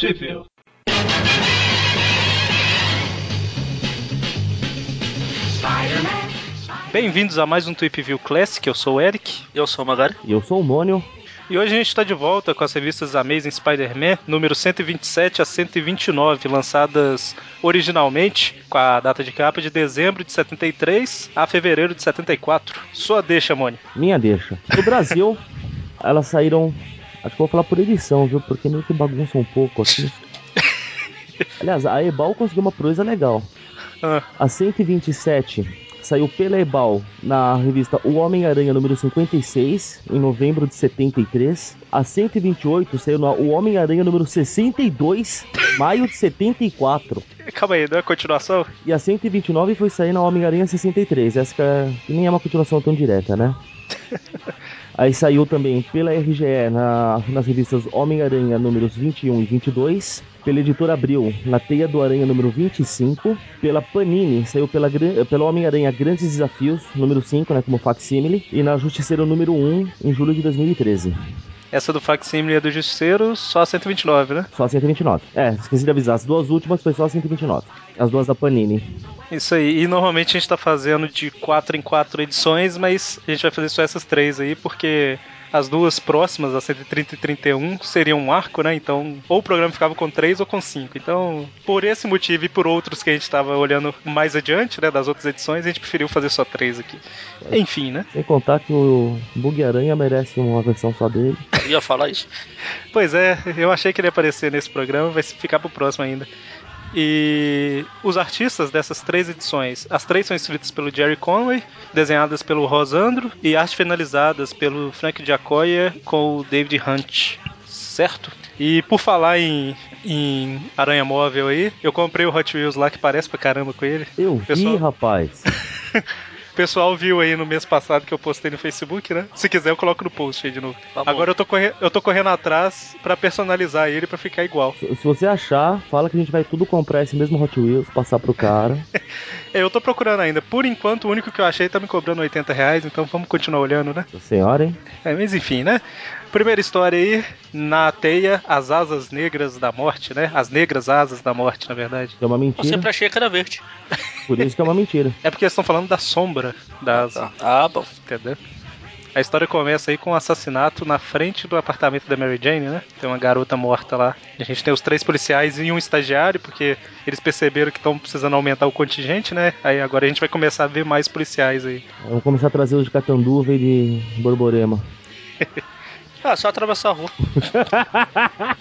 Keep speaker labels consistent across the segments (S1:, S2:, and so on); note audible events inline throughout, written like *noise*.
S1: Sheffield.
S2: Bem-vindos a mais um Tweep View Classic, eu sou o Eric.
S3: Eu sou o Magari.
S4: E eu sou o Mônio.
S2: E hoje a gente está de volta com as revistas Amazing Spider-Man, número 127 a 129, lançadas originalmente com a data de capa de dezembro de 73 a fevereiro de 74. Sua deixa, Mônio.
S4: Minha deixa. No Brasil, *laughs* elas saíram. Acho que vou falar por edição, viu? Porque meio que bagunça um pouco aqui. *laughs* Aliás, a Ebal conseguiu uma proeza legal.
S2: Ah.
S4: A 127 saiu pela Ebal na revista O Homem-Aranha número 56, em novembro de 73. A 128 saiu no O Homem-Aranha número 62, maio de 74.
S2: Calma aí, não é continuação?
S4: E a 129 foi sair na Homem-Aranha 63. Essa que, é- que nem é uma continuação tão direta, né? *laughs* Aí saiu também pela RGE na- nas revistas Homem-Aranha números 21 e 22, pela editora Abril na Teia do Aranha número 25, pela Panini saiu pela, pela Homem-Aranha Grandes Desafios número 5, né, como facsimile, e na Justiceiro número 1 em julho de 2013.
S2: Essa do Facsimile é do Justiceiro, só 129, né?
S4: Só 129. É, esqueci de avisar, as duas últimas foi só 129. As duas da Panini.
S2: Isso aí. E normalmente a gente tá fazendo de 4 em 4 edições, mas a gente vai fazer só essas três aí, porque as duas próximas, a 130 e 31, seriam um arco, né? Então, ou o programa ficava com 3 ou com 5. Então, por esse motivo e por outros que a gente tava olhando mais adiante, né, das outras edições, a gente preferiu fazer só três aqui. Enfim, né?
S4: Sem contar que o Bug Aranha merece uma versão só dele.
S3: Eu ia falar isso.
S2: Pois é, eu achei que ele ia aparecer nesse programa, vai ficar pro próximo ainda. E os artistas dessas três edições, as três são escritas pelo Jerry Conway, desenhadas pelo Rosandro e arte finalizadas pelo Frank Giacoia com o David Hunt, certo? E por falar em, em Aranha Móvel aí, eu comprei o Hot Wheels lá que parece pra caramba com ele.
S4: Eu vi,
S2: Pessoal-
S4: rapaz. *laughs*
S2: O pessoal viu aí no mês passado que eu postei no Facebook, né? Se quiser eu coloco no post aí de novo.
S3: Tá.
S2: Agora eu tô, corre- eu tô correndo atrás pra personalizar ele pra ficar igual.
S4: Se se você achar, fala que a gente vai tudo comprar esse mesmo Hot Wheels, passar pro cara.
S2: É, *laughs* Eu tô procurando ainda. Por enquanto, o único que eu achei tá me cobrando 80 reais, então vamos continuar olhando, né?
S4: Senhora, hein?
S2: É, mas enfim, né? Primeira história aí, na teia, as asas negras da morte, né? As negras asas da morte, na verdade.
S4: É uma
S3: Eu
S4: mentira.
S3: sempre achei que era verde.
S4: Por isso que é uma mentira.
S2: É porque eles estão falando da sombra da asa,
S3: Ah, bom.
S2: entendeu? A história começa aí com um assassinato na frente do apartamento da Mary Jane, né? Tem uma garota morta lá. A gente tem os três policiais e um estagiário, porque eles perceberam que estão precisando aumentar o contingente, né? Aí agora a gente vai começar a ver mais policiais aí.
S4: Vamos começar a trazer os de Catanduva e de Borborema. *laughs*
S3: Ah, só atravessar a rua. *laughs*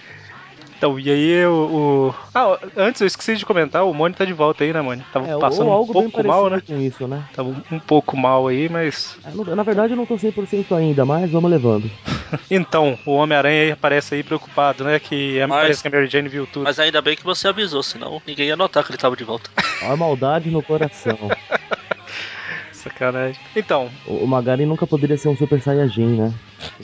S2: Então, e aí o. o- Ah, antes eu esqueci de comentar, o Mônio tá de volta aí, né, Mônio? Tava
S4: É,
S2: passando um pouco mal, né?
S4: com isso, né?
S2: Tava um- pouco mal aí, mas.
S4: É, Na verdade eu não tô 100% ainda, mas vamos levando. *laughs*
S2: Então, o Homem-Aranha aí aparece aí preocupado, né? Que
S3: Mas-
S2: parece que a Mary Jane viu tudo.
S3: Mas ainda bem que você avisou, senão ninguém ia notar que ele tava de volta.
S4: Olha a maldade no coração. *laughs*
S2: Sacanagem. Então,
S4: O o Magari nunca poderia ser um Super Saiyajin, né?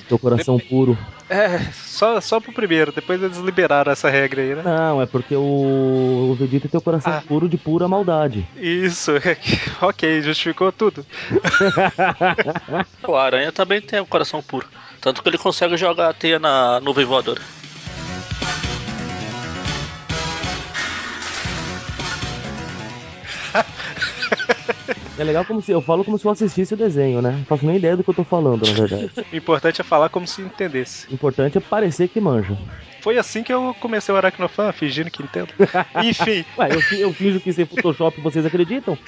S4: Teu coração puro.
S2: é, só, só pro primeiro, depois eles liberaram essa regra aí, né?
S4: Não, é porque o, o Vegeta tem o coração
S2: Ah.
S4: puro de pura maldade.
S2: Isso, *laughs* ok, justificou tudo. *laughs*
S3: O Aranha também tem o coração puro. Tanto que ele consegue jogar a teia na nuvem voadora.
S4: É legal como se eu falo como se eu assistisse o desenho, né? Não faço nem ideia do que eu tô falando, na verdade. *laughs*
S2: O importante é falar como se entendesse.
S4: O importante é parecer que manja.
S2: Foi assim que eu comecei o Aracnofan, fingindo que entendo. *laughs* Enfim,
S4: Ué, eu, eu finjo que sem Photoshop vocês acreditam? *laughs*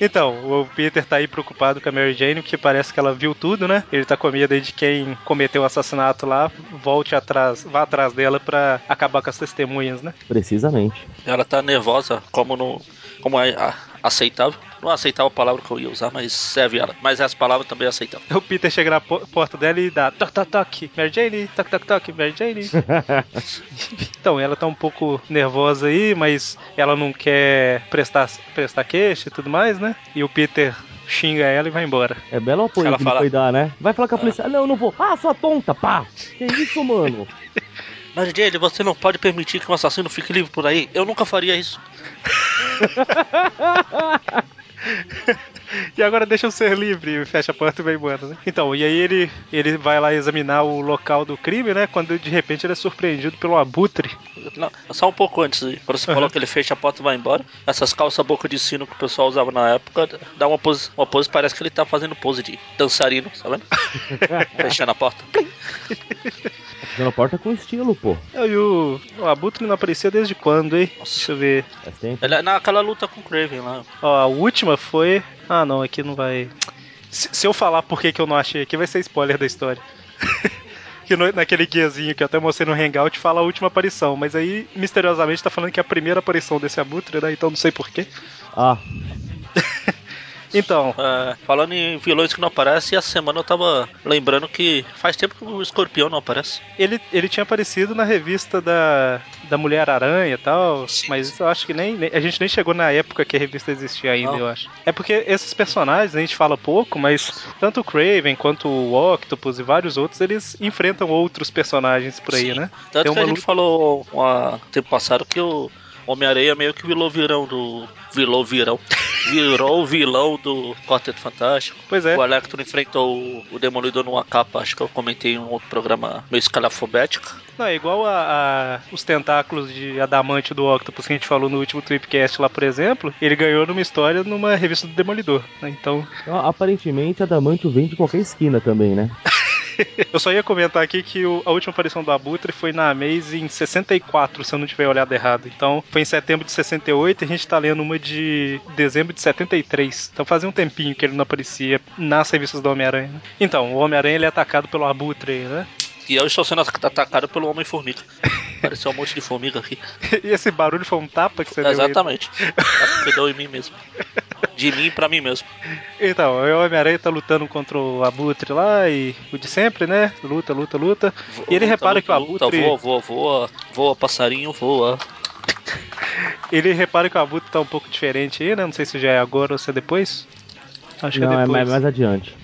S2: Então, o Peter tá aí preocupado com a Mary Jane, porque parece que ela viu tudo, né? Ele tá com medo aí de quem cometeu o assassinato lá volte atrás, vá atrás dela pra acabar com as testemunhas, né?
S4: Precisamente.
S3: Ela tá nervosa, como não. Como é ah, aceitável. Não aceitável a palavra que eu ia usar, mas serve ela. Mas essa palavra também é aceitável.
S2: O Peter chega na po- porta dela e dá toc toc toc, Mary Jane, toc toc toc, Mary Jane. *laughs* então, ela tá um pouco nervosa aí, mas ela não quer prestar, prestar queixa e tudo mais, né? E o Peter xinga ela e vai embora.
S4: É belo apoio
S3: Ela
S4: que ele
S3: fala-
S4: foi dar, né? Vai falar com a polícia. Ah, não, eu não vou. Ah, sua tonta, pá! Que isso, mano? *laughs*
S3: Mas Jane, você não pode permitir que um assassino fique livre por aí. Eu nunca faria isso. *laughs*
S2: e agora deixa eu ser livre, fecha a porta e vai embora, né? Então, e aí ele, ele vai lá examinar o local do crime, né? Quando de repente ele é surpreendido pelo abutre.
S3: Não, só um pouco antes, quando você falou que ele fecha a porta e vai embora, essas calças boca de sino que o pessoal usava na época, dá uma pose, uma pose parece que ele tá fazendo pose de dançarino, tá vendo? *laughs* Fechando a porta.
S4: Fechando a porta com estilo, pô.
S2: E o, o abutre não aparecia desde quando, hein? Deixa eu ver.
S4: Faz tempo.
S3: Ele é naquela luta com o Craven lá.
S2: Ó, a última foi. Ah, não, aqui não vai. Se, se eu falar por que, que eu não achei aqui, vai ser spoiler da história. *laughs* que no- naquele guiazinho que eu até mostrei no Hangout fala a última aparição, mas aí misteriosamente tá falando que é a primeira aparição desse abutre, né? Então não sei porquê.
S4: Ah,
S2: Então,
S3: É, falando em vilões que não aparecem, essa semana eu tava lembrando que faz tempo que o escorpião não aparece.
S2: ele, ele tinha aparecido na revista da, da Mulher Aranha e tal,
S3: Sim.
S2: mas eu acho que nem, nem- a gente nem chegou na época que a revista existia ainda,
S3: Não.
S2: eu acho. É porque esses personagens a gente fala pouco, mas tanto o Craven quanto o Octopus e vários outros, eles enfrentam outros personagens por aí,
S3: Sim.
S2: né?
S3: Tanto
S2: Tem
S3: que a gente
S2: luta-
S3: falou uma tempo passado que o Homem-Areia meio que virou virão do. Virou virão. *laughs* Virou o vilão do Quarteto Fantástico.
S2: Pois é.
S3: O Electro enfrentou o, o Demolidor numa capa, acho que eu comentei em um outro programa meio escalafobética.
S2: Não, é igual a, a- os tentáculos de adamante do Octopus que a gente falou no último Tripcast lá, por exemplo. Ele ganhou numa história numa revista do Demolidor. né? Então,
S4: então, aparentemente Adamantio vem de qualquer esquina também, né? *laughs* *laughs*
S2: eu só ia comentar aqui que o- a última aparição do Abutre foi na Amazing 64, se eu não tiver olhado errado. Então, foi em setembro de 68 e a gente tá lendo uma de dezembro de 73. Então, fazia um tempinho que ele não aparecia nas revistas do Homem-Aranha. né? Então, o Homem-Aranha ele é atacado pelo Abutre, né?
S3: E eu estou sendo atacado pelo Homem-Formiga. *laughs* Apareceu um monte de formiga aqui.
S2: E esse barulho foi um tapa que você deu aí?
S3: Exatamente. Que deu em mim mesmo. De mim pra mim mesmo.
S2: Então, o Homem-Aranha tá lutando contra o Abutre lá e o de sempre, né? Luta, luta, luta. E ele
S3: Luta,
S2: repara que o
S3: luta,
S2: Abutre.
S3: Voa, voa, voa. Voa, passarinho, voa. *laughs*
S2: Ele repara que o Abutre tá um pouco diferente aí, né? Não sei se já é agora ou se é depois. Acho
S4: Não,
S2: que é
S4: é
S2: depois.
S4: mais, mais adiante.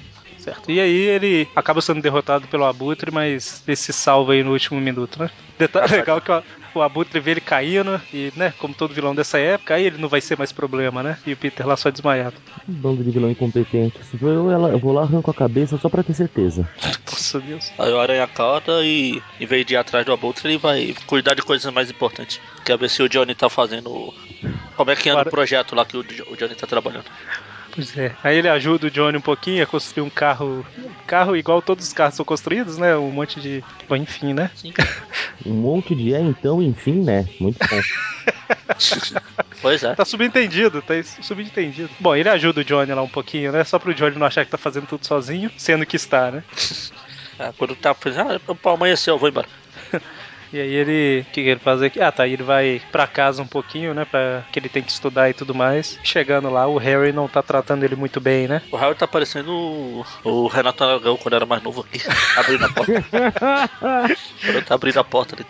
S2: Certo. E aí ele acaba sendo derrotado pelo Abutre, mas ele se salva aí no último minuto, né? Detalhe *laughs* legal que o, o Abutre vê ele caindo e, né, como todo vilão dessa época, aí ele não vai ser mais problema, né? E o Peter lá só desmaiado.
S4: Um bando de vilão incompetente. Eu, ela- eu vou lá arranco a cabeça só pra ter certeza.
S2: Nossa Deus.
S3: Aí o aranha acorda e, em vez de ir atrás do abutre, ele vai cuidar de coisas mais importantes. Quer ver se o Johnny tá fazendo. Como é que anda
S2: Para-
S3: o projeto lá que o, o Johnny tá trabalhando?
S2: Pois é. Aí ele ajuda o Johnny um pouquinho a construir um carro. Um carro igual todos os carros são construídos, né? Um monte de. Bom, enfim, né?
S3: Sim. *laughs*
S4: Um monte de é, então, enfim, né? Muito bom. *laughs*
S3: pois é.
S2: Tá subentendido, tá subentendido. Bom, ele ajuda o Johnny lá um pouquinho, né? Só pro Johnny não achar que tá fazendo tudo sozinho, sendo que está, né?
S3: É, *laughs* Quando tá fazendo. Ah, amanheceu, eu vou embora.
S2: E aí ele. O que, que ele faz aqui? Ah, tá. Ele vai pra casa um pouquinho, né? Pra que ele tem que estudar e tudo mais. Chegando lá, o Harry não tá tratando ele muito bem, né?
S3: O Harry tá parecendo o, o Renato Aragão quando era mais novo aqui. *laughs* Abrindo a porta. quando tá abrindo a porta ali.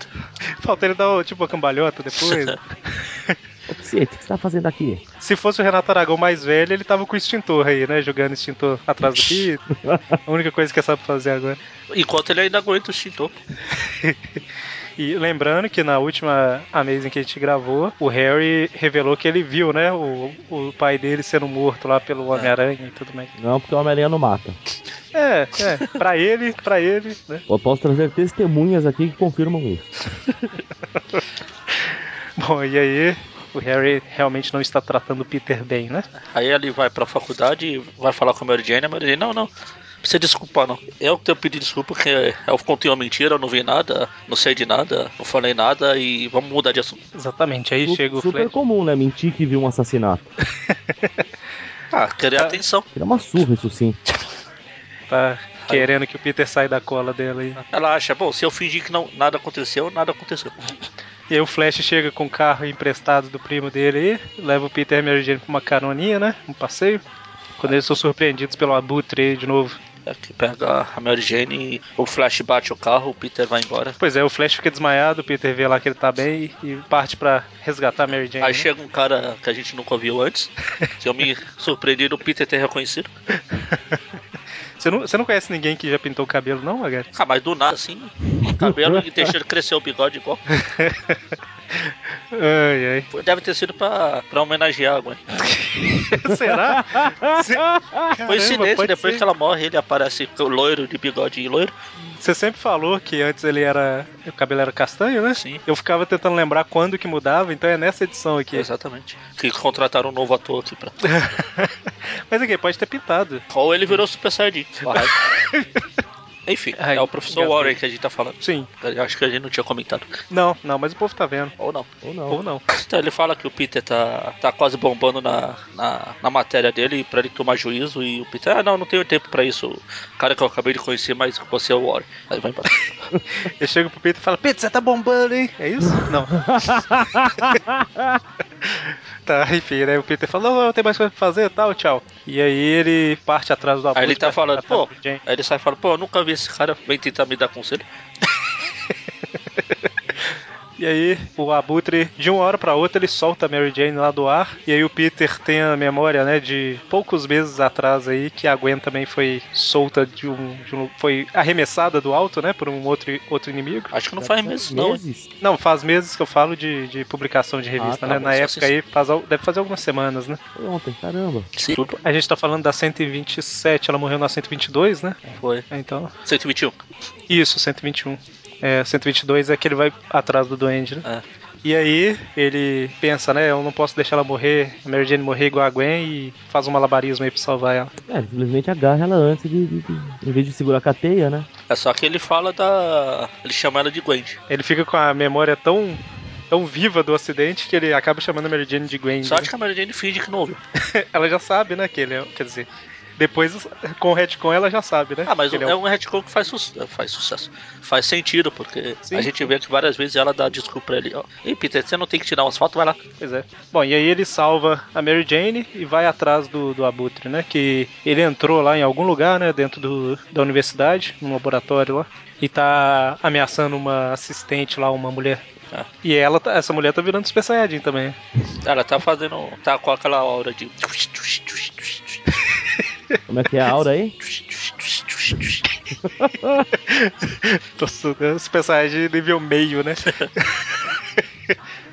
S2: Falta ele dar tipo uma cambalhota depois. *laughs*
S4: Ô, o que você tá fazendo aqui?
S2: Se fosse o Renato Aragão mais velho, ele tava com o extintor aí, né? Jogando extintor atrás do Peter. A única coisa que ele sabe fazer agora.
S3: Enquanto ele ainda aguenta o extintor. *laughs*
S2: E lembrando que na última Amazing que a gente gravou, o Harry revelou que ele viu, né? O, o pai dele sendo morto lá pelo Homem-Aranha e tudo mais.
S4: Não, porque o Homem-Aranha não mata.
S2: É, é. Pra ele, pra ele, né?
S4: Eu posso trazer testemunhas aqui que confirmam isso. *laughs*
S2: Bom, e aí o Harry realmente não está tratando o Peter bem, né?
S3: Aí ele vai pra faculdade e vai falar com a Mary Jane. A Mary Jane, não, não. Precisa desculpar, não. Eu tenho pedido desculpa porque eu contei uma mentira, eu não vi nada, não sei de nada, não falei nada e vamos mudar de assunto.
S2: Exatamente. Aí
S4: Su-
S2: chega o
S4: Super
S2: Flash.
S4: comum, né? Mentir que viu um assassinato. *laughs*
S3: Ah, querer
S2: Ah.
S3: atenção.
S4: Era uma surra, isso sim.
S2: Tá querendo que o Peter saia da cola dela aí.
S3: Ela acha, bom, se eu fingir que não, nada aconteceu, nada aconteceu.
S2: E aí o Flash chega com o carro emprestado do primo dele aí, leva o Peter e a Mary Jane pra uma caroninha, né? Um passeio. Quando eles são surpreendidos pelo abutre aí de novo.
S3: É que pega a Mary Jane, o Flash bate o carro, o Peter vai embora.
S2: Pois é, o Flash fica desmaiado, o Peter vê lá que ele tá bem e parte pra resgatar a Mary Jane.
S3: Aí
S2: né?
S3: chega um cara que a gente nunca viu antes. *laughs* Se eu me surpreendi do Peter ter reconhecido. *laughs*
S2: Você não, você não conhece ninguém que já pintou o cabelo, não, Magari?
S3: Ah, mas do nada assim, o cabelo e deixa ele crescer o bigode igual. *laughs*
S2: Ai, ai.
S3: Deve ter sido pra, pra homenagear a Gwen. *laughs*
S2: Será? Se- Caramba,
S3: Coincidência, depois
S2: ser.
S3: que ela morre, ele aparece loiro de bigode loiro.
S2: Você sempre falou que antes ele era. O cabelo era castanho, né?
S3: Sim.
S2: Eu ficava tentando lembrar quando que mudava, então é nessa edição aqui.
S3: Exatamente. Que contrataram um novo ator aqui pra. *laughs*
S2: Mas aqui, pode ter pintado.
S3: Ou ele virou Super Saiyajin. *laughs* Enfim,
S2: Ai,
S3: é o professor. Warren que a gente tá falando.
S2: Sim.
S3: Eu acho que a gente não tinha comentado.
S2: Não, não, mas o povo tá vendo.
S3: Ou não.
S4: Ou não.
S2: Ou não.
S3: Então ele fala que o Peter tá, tá quase bombando na, na, na matéria dele pra ele tomar juízo e o Peter, ah não, não tenho tempo pra isso. O cara que eu acabei de conhecer, mas você é o Warren. Aí vai embora. *laughs*
S2: Eu chego pro Peter e falo, Peter, você tá bombando, hein? É isso? Não. *laughs* tá, enfim, né? O Peter fala, não, não, tem mais coisa pra fazer tal, tchau. E aí ele parte atrás do
S3: Aí
S2: abutre
S3: ele tá falando, pô, aí ele sai e fala, pô, eu nunca vi esse cara, vem tentar me dar conselho. *laughs*
S2: E aí, o Abutre, de uma hora pra outra, ele solta a Mary Jane lá do ar. E aí o Peter tem a memória, né, de poucos meses atrás aí, que a Gwen também foi solta de um. de um- foi arremessada do alto, né, por um outro, outro inimigo.
S3: Acho que não faz meses não.
S2: Não, faz meses que eu falo de, de publicação de revista,
S4: Ah, tá
S2: né?
S3: bom,
S2: Na época
S3: se-
S2: aí, faz, deve fazer algumas semanas, né?
S4: Foi ontem, caramba.
S3: Sim, tudo
S2: A gente tá falando da 127, ela morreu na 122, né?
S3: foi.
S2: Então,
S3: 121.
S2: isso, 121. É, 122 é que ele vai atrás do Duende, né?
S3: É.
S2: E aí ele pensa, né? Eu não posso deixar ela morrer, a Mary Jane morrer igual a Gwen e faz um malabarismo aí pra salvar ela.
S4: É, ele simplesmente agarra ela antes de, de- de- Em vez de segurar com a teia, né?
S3: É só que ele fala da. Ele chama ela de Gwen.
S2: Ele fica com a memória tão, tão viva do acidente que ele acaba chamando a Mary Jane de Gwen.
S3: Só
S2: né?
S3: acho que a Mary Jane finge que não ouviu. *laughs*
S2: ela já sabe, né? Que ele é. Quer dizer, depois com o retcon ela já sabe, né?
S3: Ah, mas
S2: ele
S3: é um retcon que faz, su- faz sucesso. Faz sentido, porque
S2: Sim.
S3: a gente vê que várias vezes ela dá desculpa pra ele. Ei, Peter, você não tem que tirar umas fotos, vai lá.
S2: Pois é. Bom, e aí ele salva a Mary Jane e vai atrás do, do Abutre, né? Que ele entrou lá em algum lugar, né? Dentro do, da universidade, num laboratório lá. E tá ameaçando uma assistente lá, uma mulher.
S3: Ah.
S2: E ela, tá- essa mulher tá virando Super Saiyajin também.
S3: Ela tá fazendo. tá com aquela aura de.
S4: Como é que é a aura aí?
S2: Nossa, né, Super Saiyajin nível meio, né?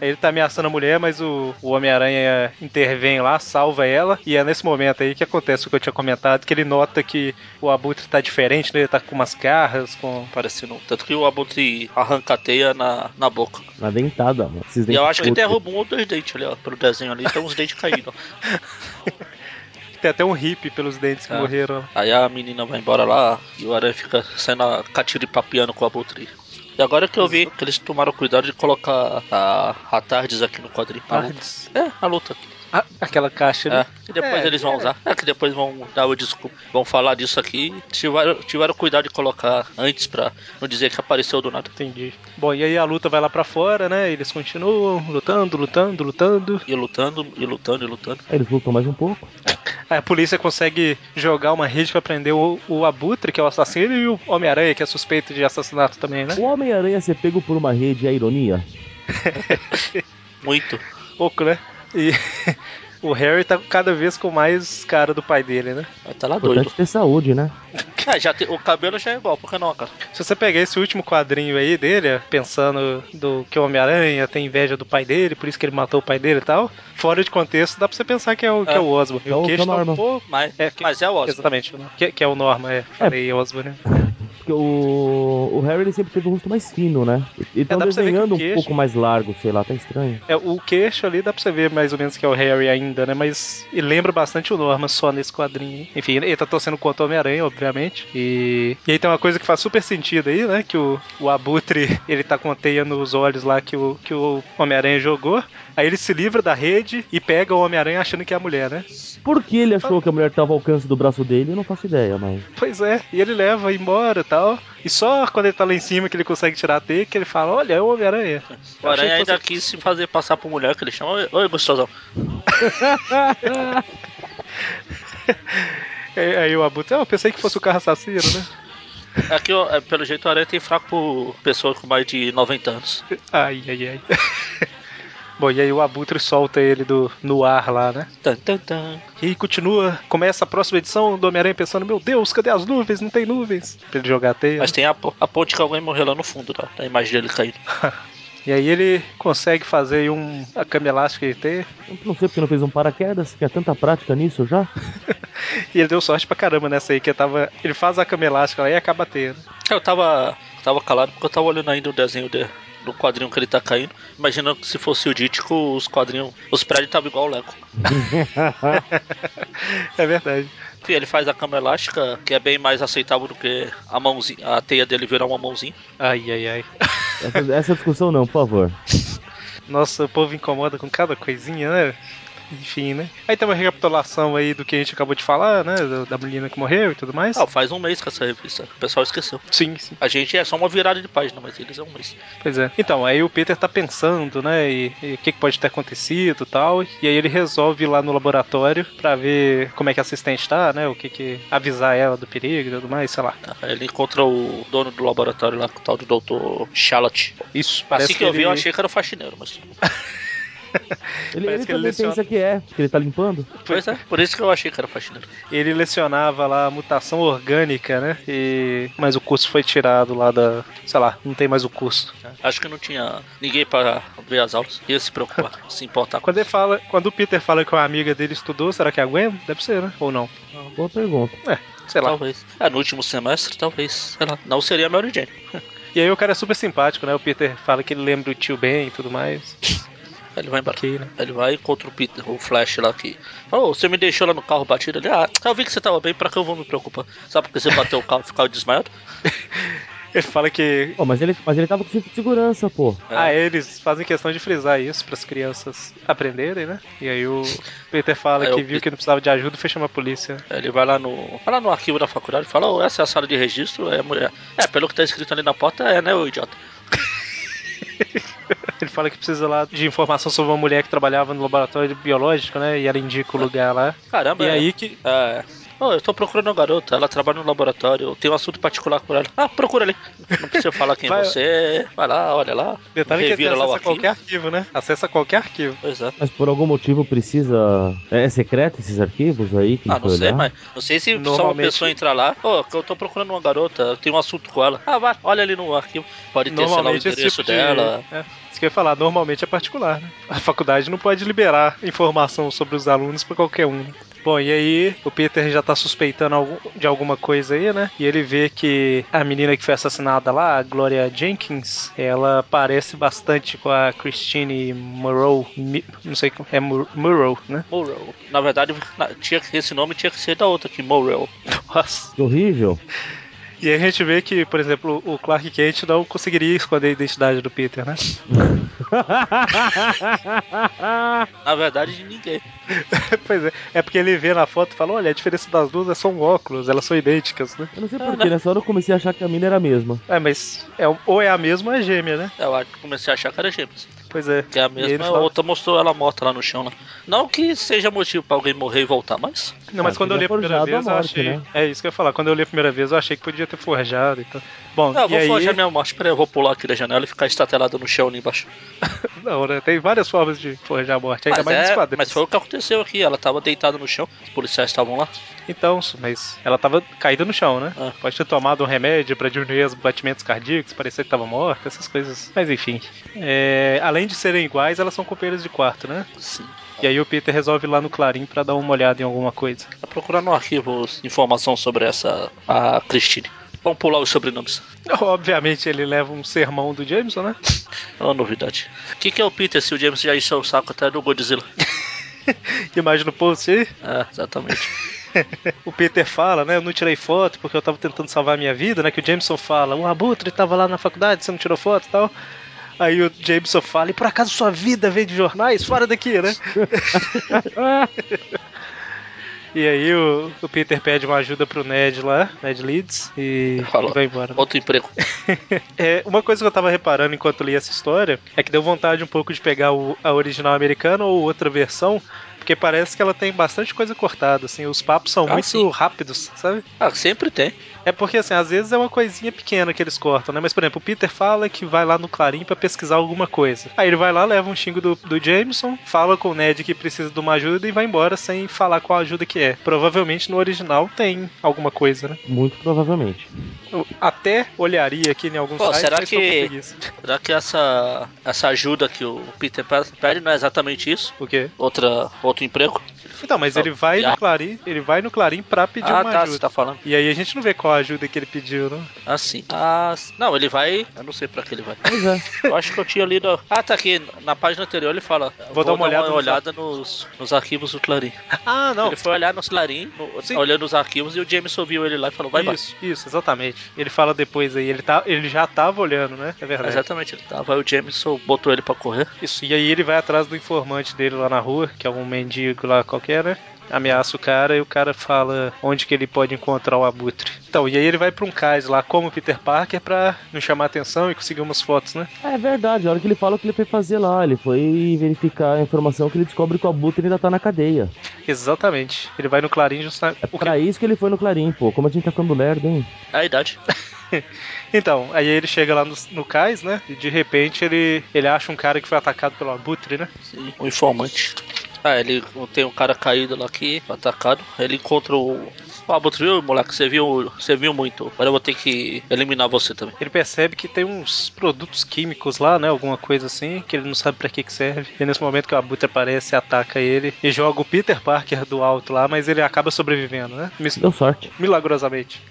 S2: Aí Ele tá ameaçando a mulher, mas o, o Homem-Aranha intervém lá, salva ela, e é nesse momento aí que acontece o que eu tinha comentado, que ele nota que o Abutre tá diferente, né? Ele tá com umas garras, com.
S3: Parecendo. Tanto que o Abutre arranca a teia na, na boca.
S4: Na dentada, mano.
S3: E eu acho que
S4: curtos.
S3: derruba um ou dois dentes ali, ó. Pelo desenho ali, tem uns dentes caídos. *laughs* ó.
S2: Tem até um hippie pelos dentes que
S3: Ah.
S2: morreram.
S3: Aí a menina vai embora lá e o Aranha fica saindo a catira e papiando com o Abutre. E agora que eu vi que eles tomaram cuidado de colocar a, a Tardes aqui no quadrinho. A.
S2: Tardes.
S3: É, a luta.
S2: Ah, aquela caixa,
S3: É,
S2: né?
S3: que depois
S2: É,
S3: eles vão
S2: é.
S3: usar. É que depois vão dar o desculpa. Vão falar disso aqui. Tiveram, tiveram cuidado de colocar antes pra não dizer que apareceu do nada.
S2: Entendi. Bom, e aí a luta vai lá pra fora, né? Eles continuam lutando, lutando, lutando.
S3: E lutando, e lutando, e lutando.
S4: Eles lutam mais um pouco. *laughs*
S2: Aí a polícia consegue jogar uma rede pra prender o, o Abutre, que é o assassino, e o Homem-Aranha, que é suspeito de assassinato também, né?
S4: O Homem-Aranha ser pego por uma rede é ironia? *laughs* *laughs*
S3: Muito.
S2: Pouco, né? E *laughs* o Harry tá cada vez com mais cara do pai dele, né?
S3: Mas tá lá doido.
S4: Importante ter saúde, né?
S3: É, *laughs* já tem- o cabelo já é igual, por que não, cara?
S2: Se você pegar esse último quadrinho aí dele, pensando do que o Homem-Aranha tem inveja do pai dele, por isso que ele matou o pai dele e tal, fora de contexto, dá pra você pensar que é o, que é o Osborn.
S4: É o
S2: queixo tá um pouco-
S3: Mas
S2: É,
S3: é,
S2: que-
S3: mas é o Osborn.
S2: Exatamente, que, que é o Norma, é. Falei Osborn, né? *laughs*
S4: Porque o, o Harry ele sempre teve o rosto mais fino, né? E
S2: você ver que
S4: desenhando
S2: o
S4: um
S2: queixo-
S4: pouco mais largo, sei lá, tá estranho.
S2: É, o queixo ali dá pra você ver mais ou menos que é o Harry ainda, né? Mas ele lembra bastante o Norman só nesse quadrinho. Enfim, ele tá torcendo contra o Homem-Aranha, obviamente. E, e aí tem uma coisa que faz super sentido aí, né? Que o, o Abutre, *laughs* ele tá com a teia nos olhos lá que o, que o Homem-Aranha jogou. Aí ele se livra da rede e pega o Homem-Aranha achando que é a mulher, né?
S4: Por que ele achou que a mulher tava ao alcance do braço dele, eu não faço ideia, mas.
S2: Pois é, e ele leva embora e tal. E só quando ele tá lá em cima que ele consegue tirar a teia, que ele fala, olha, é o Homem-Aranha.
S3: O Aranha ainda
S2: fosse-
S3: quis se fazer passar por mulher, que ele chama. Oi, gostosão.
S2: Aí, *laughs* aí o Abutre, ah, eu pensei que fosse o carro assassino, né?
S3: É que, ó, é, pelo jeito, o Aranha tem fraco por pessoa com mais de 90 anos.
S2: Ai, ai, ai. *laughs* Bom, e aí o Abutre solta ele do, no ar lá, né?
S3: Tan, tan, tan.
S2: E aí continua, começa a próxima edição do Homem-Aranha pensando, meu Deus, cadê as nuvens? Não tem nuvens. Pra ele jogar a teia.
S3: Mas tem a, a ponte que alguém morreu lá no fundo, tá? Da imagem dele caindo. *laughs*
S2: E aí ele consegue fazer aí um a cama elástica que ele tem.
S4: Eu não sei porque não fez um paraquedas, que é tanta prática nisso já. *laughs*
S2: E ele deu sorte pra caramba nessa aí, que tava. Ele faz a cama elástica lá e acaba tendo.
S3: Eu tava, tava calado porque eu tava olhando ainda o desenho de, do quadrinho que ele tá caindo. Imaginando que se fosse o Dítico, os quadrinhos. Os prédios estavam igual o Leco. *laughs*
S2: É verdade.
S3: Enfim, ele faz a cama elástica, que é bem mais aceitável do que a mãozinha. A teia dele virar uma mãozinha.
S2: Ai, ai, ai.
S4: Essa, essa discussão não, por favor.
S2: Nossa, o povo incomoda com cada coisinha, né? Enfim, né? Aí tem uma recapitulação aí do que a gente acabou de falar, né? Da menina que morreu e tudo mais.
S3: Ah, faz um mês com essa revista. O pessoal esqueceu.
S2: Sim, sim.
S3: A gente é só uma virada de página, mas eles é um mês.
S2: Pois é. Então, aí o Peter tá pensando, né? E o que, que pode ter acontecido e tal. E aí ele resolve ir lá no laboratório pra ver como é que a assistente tá, né? O que que. avisar ela do perigo e tudo mais, sei lá.
S3: Aí Ele encontra o dono do laboratório lá, o tal do Dr. Charlotte.
S2: Isso, parece
S3: assim que, eu vi, eu achei que era o faxineiro, mas. *laughs* *laughs*
S4: Ele, ele
S2: que ele
S4: também
S2: leciona-
S4: pensa que é, que ele tá limpando.
S3: Pois é, por isso que eu achei que era faxineiro.
S2: ele lecionava lá a mutação orgânica, né? E... Mas o curso foi tirado lá da. sei lá, não tem mais o curso.
S3: Acho que não tinha ninguém pra ver as aulas. Ia se preocupar, *laughs* se importar.
S2: Quando ele fala. Quando o Peter fala que uma amiga dele estudou, será que é a Gwen? Deve ser, né? Ou não?
S4: Boa pergunta.
S2: É, sei lá.
S3: Talvez. É, no último semestre, talvez. Sei lá. Não seria a Mary Jane. *laughs*
S2: E aí o cara é super simpático, né? O Peter fala que ele lembra o tio Ben e tudo mais.
S3: Ele vai embora.
S2: Ok, né?
S3: Ele vai e encontra o Peter, o Flash lá que. Oh, você me deixou lá no carro batido ali. Ah, eu vi que você tava bem, pra que eu vou me preocupar? Só porque você bateu o carro e ficou desmaiado? *laughs*
S2: Ele fala que.
S4: Pô, mas ele, mas ele tava com cinto de segurança, pô.
S3: É.
S2: Ah, eles fazem questão de frisar isso para as crianças aprenderem, né? E aí o Peter fala
S3: Aí
S2: que
S3: o
S2: viu
S3: Peter-
S2: que não precisava de ajuda e foi chamar a polícia.
S3: Ele vai lá no. Vai lá no arquivo da faculdade e fala, oh, essa é a sala de registro, é a mulher. É, pelo que tá escrito ali na porta, é, né, ô idiota? *laughs* *laughs*
S2: Ele fala que precisa lá de informação sobre uma mulher que trabalhava no laboratório biológico, né? E ela indica o lugar lá.
S3: Caramba,
S2: E
S3: é.
S2: aí que.
S3: É. Oh, eu tô procurando uma garota, ela trabalha no laboratório, eu tenho um assunto particular com ela. Ah, procura ali. Não precisa falar quem
S2: Vai-
S3: você é. Vai lá, olha lá.
S2: Detalhe que
S3: revira lá o
S2: acessa
S3: arquivo.
S2: qualquer arquivo, né? Acessa qualquer arquivo.
S3: É.
S4: Mas por algum motivo precisa. É, é secreto esses arquivos aí? Que
S3: Ah, não sei,
S4: olhar?
S3: mas não sei se só uma
S2: Normalmente-
S3: pessoa entrar lá. Ô, que eu tô procurando uma garota, eu tenho um assunto com ela. Ah, vai, olha ali no arquivo. Pode ter, sei lá, o
S2: Normalmente
S3: endereço
S2: tipo de.
S3: dela.
S2: É, isso que eu ia falar, normalmente é particular, né? A faculdade não pode liberar informação sobre os alunos pra qualquer um. né? Bom, e aí o Peter já tá suspeitando de alguma coisa aí, né? E ele vê que a menina que foi assassinada lá, a Gloria Jenkins, ela parece bastante com a Christine Murrow. Não sei como. É Mur- Murrow, né?
S3: Morrow. Na verdade, tinha que esse nome tinha que ser da outra aqui, Morrow.
S2: Nossa.
S4: Que horrível.
S2: E aí a gente vê que, por exemplo, o Clark Kent não conseguiria esconder a identidade do Peter, né? *laughs*
S3: Na verdade, de ninguém. *laughs*
S2: pois é. É porque ele vê na foto e fala: olha, a diferença das duas é só um óculos, elas são idênticas, né?
S4: Eu não sei porquê, nessa hora eu comecei a achar que a mina era a mesma.
S2: É, mas é, ou é a mesma ou é gêmea, né?
S3: Eu acho que comecei a achar que era gêmeos.
S2: Pois é.
S3: Que é a
S2: E
S3: mesma, a outra mostrou ela morta lá no chão. Né? Não que seja motivo pra alguém morrer e voltar, mas.
S2: Não, mas
S4: Ah,
S2: quando eu li a
S4: teria
S2: primeira
S4: a
S2: vez, eu
S4: morte,
S2: achei.
S4: né?
S2: É isso que eu ia falar. Quando eu li a primeira vez, eu achei que podia ter forjado. Então... Bom,
S3: Não, eu
S2: e
S3: vou
S2: aí...
S3: forjar minha morte. Peraí, eu vou pular aqui da janela e ficar estatelado no chão ali embaixo. *laughs*
S2: Não, né? Tem várias formas de forjar a morte, ainda
S3: Mas,
S2: mais
S3: é,
S2: quadrinhos.
S3: mas foi o que aconteceu aqui. Ela tava deitada no chão, os policiais estavam lá.
S2: Então, mas ela tava caída no chão, né?
S3: Ah.
S2: Pode ter tomado um remédio pra diminuir os batimentos cardíacos, parecer que tava morta, essas coisas. Mas enfim. É, Além de serem iguais, elas são companheiras de quarto, né?
S3: Sim.
S2: E aí o Peter resolve ir lá no Clarim pra dar uma olhada em alguma coisa.
S3: Tá procurando no arquivo informação sobre essa. a Christine. Vamos pular os sobrenomes. *laughs*
S2: Obviamente ele leva um sermão do Jameson, né?
S3: É uma novidade. O que, que é o Peter se o James já encheu o saco até do Godzilla? *laughs*
S2: Imagina o post aí.
S3: É, exatamente. *laughs*
S2: O Peter fala, né? Eu não tirei foto porque eu tava tentando salvar a minha vida, né? Que o Jameson fala, o Abutre tava lá na faculdade, você não tirou foto e tal. Aí o Jameson fala, e por acaso sua vida vem de jornais? Fora daqui, né? *laughs* E aí o, o Peter pede uma ajuda pro Ned lá, Ned Leeds, e
S3: Falou.
S2: vai embora.
S3: Outro emprego. *laughs*
S2: É, uma coisa que eu tava reparando enquanto li essa história é que deu vontade um pouco de pegar o- a original americana ou outra versão, porque parece que ela tem bastante coisa cortada, assim, os papos são
S3: Ah,
S2: muito
S3: sim.
S2: rápidos, sabe?
S3: Ah, sempre tem.
S2: É porque, assim, às vezes é uma coisinha pequena que eles cortam, né? Mas, por exemplo, o Peter fala que vai lá no Clarim pra pesquisar alguma coisa. Aí ele vai lá, leva um xingo do, do Jameson, fala com o Ned que precisa de uma ajuda e vai embora sem falar qual ajuda que é. Provavelmente no original tem alguma coisa, né?
S4: Muito provavelmente.
S2: Eu até olharia aqui em alguns
S3: Pô,
S2: sites,
S3: será que-. Será que essa, essa ajuda que o Peter pede não é exatamente isso?
S2: O quê?
S3: Outra, outro emprego?
S2: Então, mas ele vai
S3: Já.
S2: no Clarim, ele vai no Clarim pra pedir
S3: ah,
S2: uma
S3: tá,
S2: ajuda.
S3: você tá falando.
S2: E aí a gente não vê qual a ajuda que ele pediu, né?
S3: Ah, sim. Ah, não, ele vai. Eu não sei pra que ele vai.
S4: Pois é.
S3: Eu acho que eu tinha lido. Ah, tá aqui. Na página anterior ele fala.
S2: Vou dar uma olhada nos
S3: nos, nos arquivos do Clarim.
S2: Ah, não.
S3: Ele foi olhar nos Clarim, no- olhando os arquivos, e o Jameson viu ele lá e falou: vai, vai.
S2: Isso, isso, exatamente. Ele fala depois aí, ele, tá, ele já tava olhando, né? É verdade.
S3: Exatamente, ele tava. Aí o Jameson botou ele pra correr.
S2: Isso, e aí ele vai atrás do informante dele lá na rua, que é um mendigo lá qualquer, né? Ameaça o cara e o cara fala onde que ele pode encontrar o abutre. Então, e aí ele vai pra um cais lá como Peter Parker pra não chamar atenção e conseguir umas fotos, né?
S4: É verdade, a hora que ele fala o que ele foi fazer lá, ele foi verificar a informação que ele descobre que o Abutre ainda tá na cadeia.
S2: Exatamente. Ele vai no Clarim justamente.
S4: É pra isso que ele foi no Clarim, pô. Como a gente tá ficando lerdo, hein?
S3: É a idade. *laughs* *laughs*
S2: Então, aí ele chega lá no, no cais, né? E de repente ele, ele acha um cara que foi atacado pelo abutre, né?
S3: Sim, o informante. Ah, ele tem um cara caído lá aqui, atacado. Ele encontra o. O Abutre, viu, moleque? Você viu, você viu muito. Agora eu vou ter que eliminar você também.
S2: Ele percebe que tem uns produtos químicos lá, né? Alguma coisa assim, que ele não sabe pra que que serve. E nesse momento que o Abutre aparece, ataca ele e joga o Peter Parker do alto lá, mas ele acaba sobrevivendo, né? Mis-
S4: Deu sorte.
S2: Milagrosamente.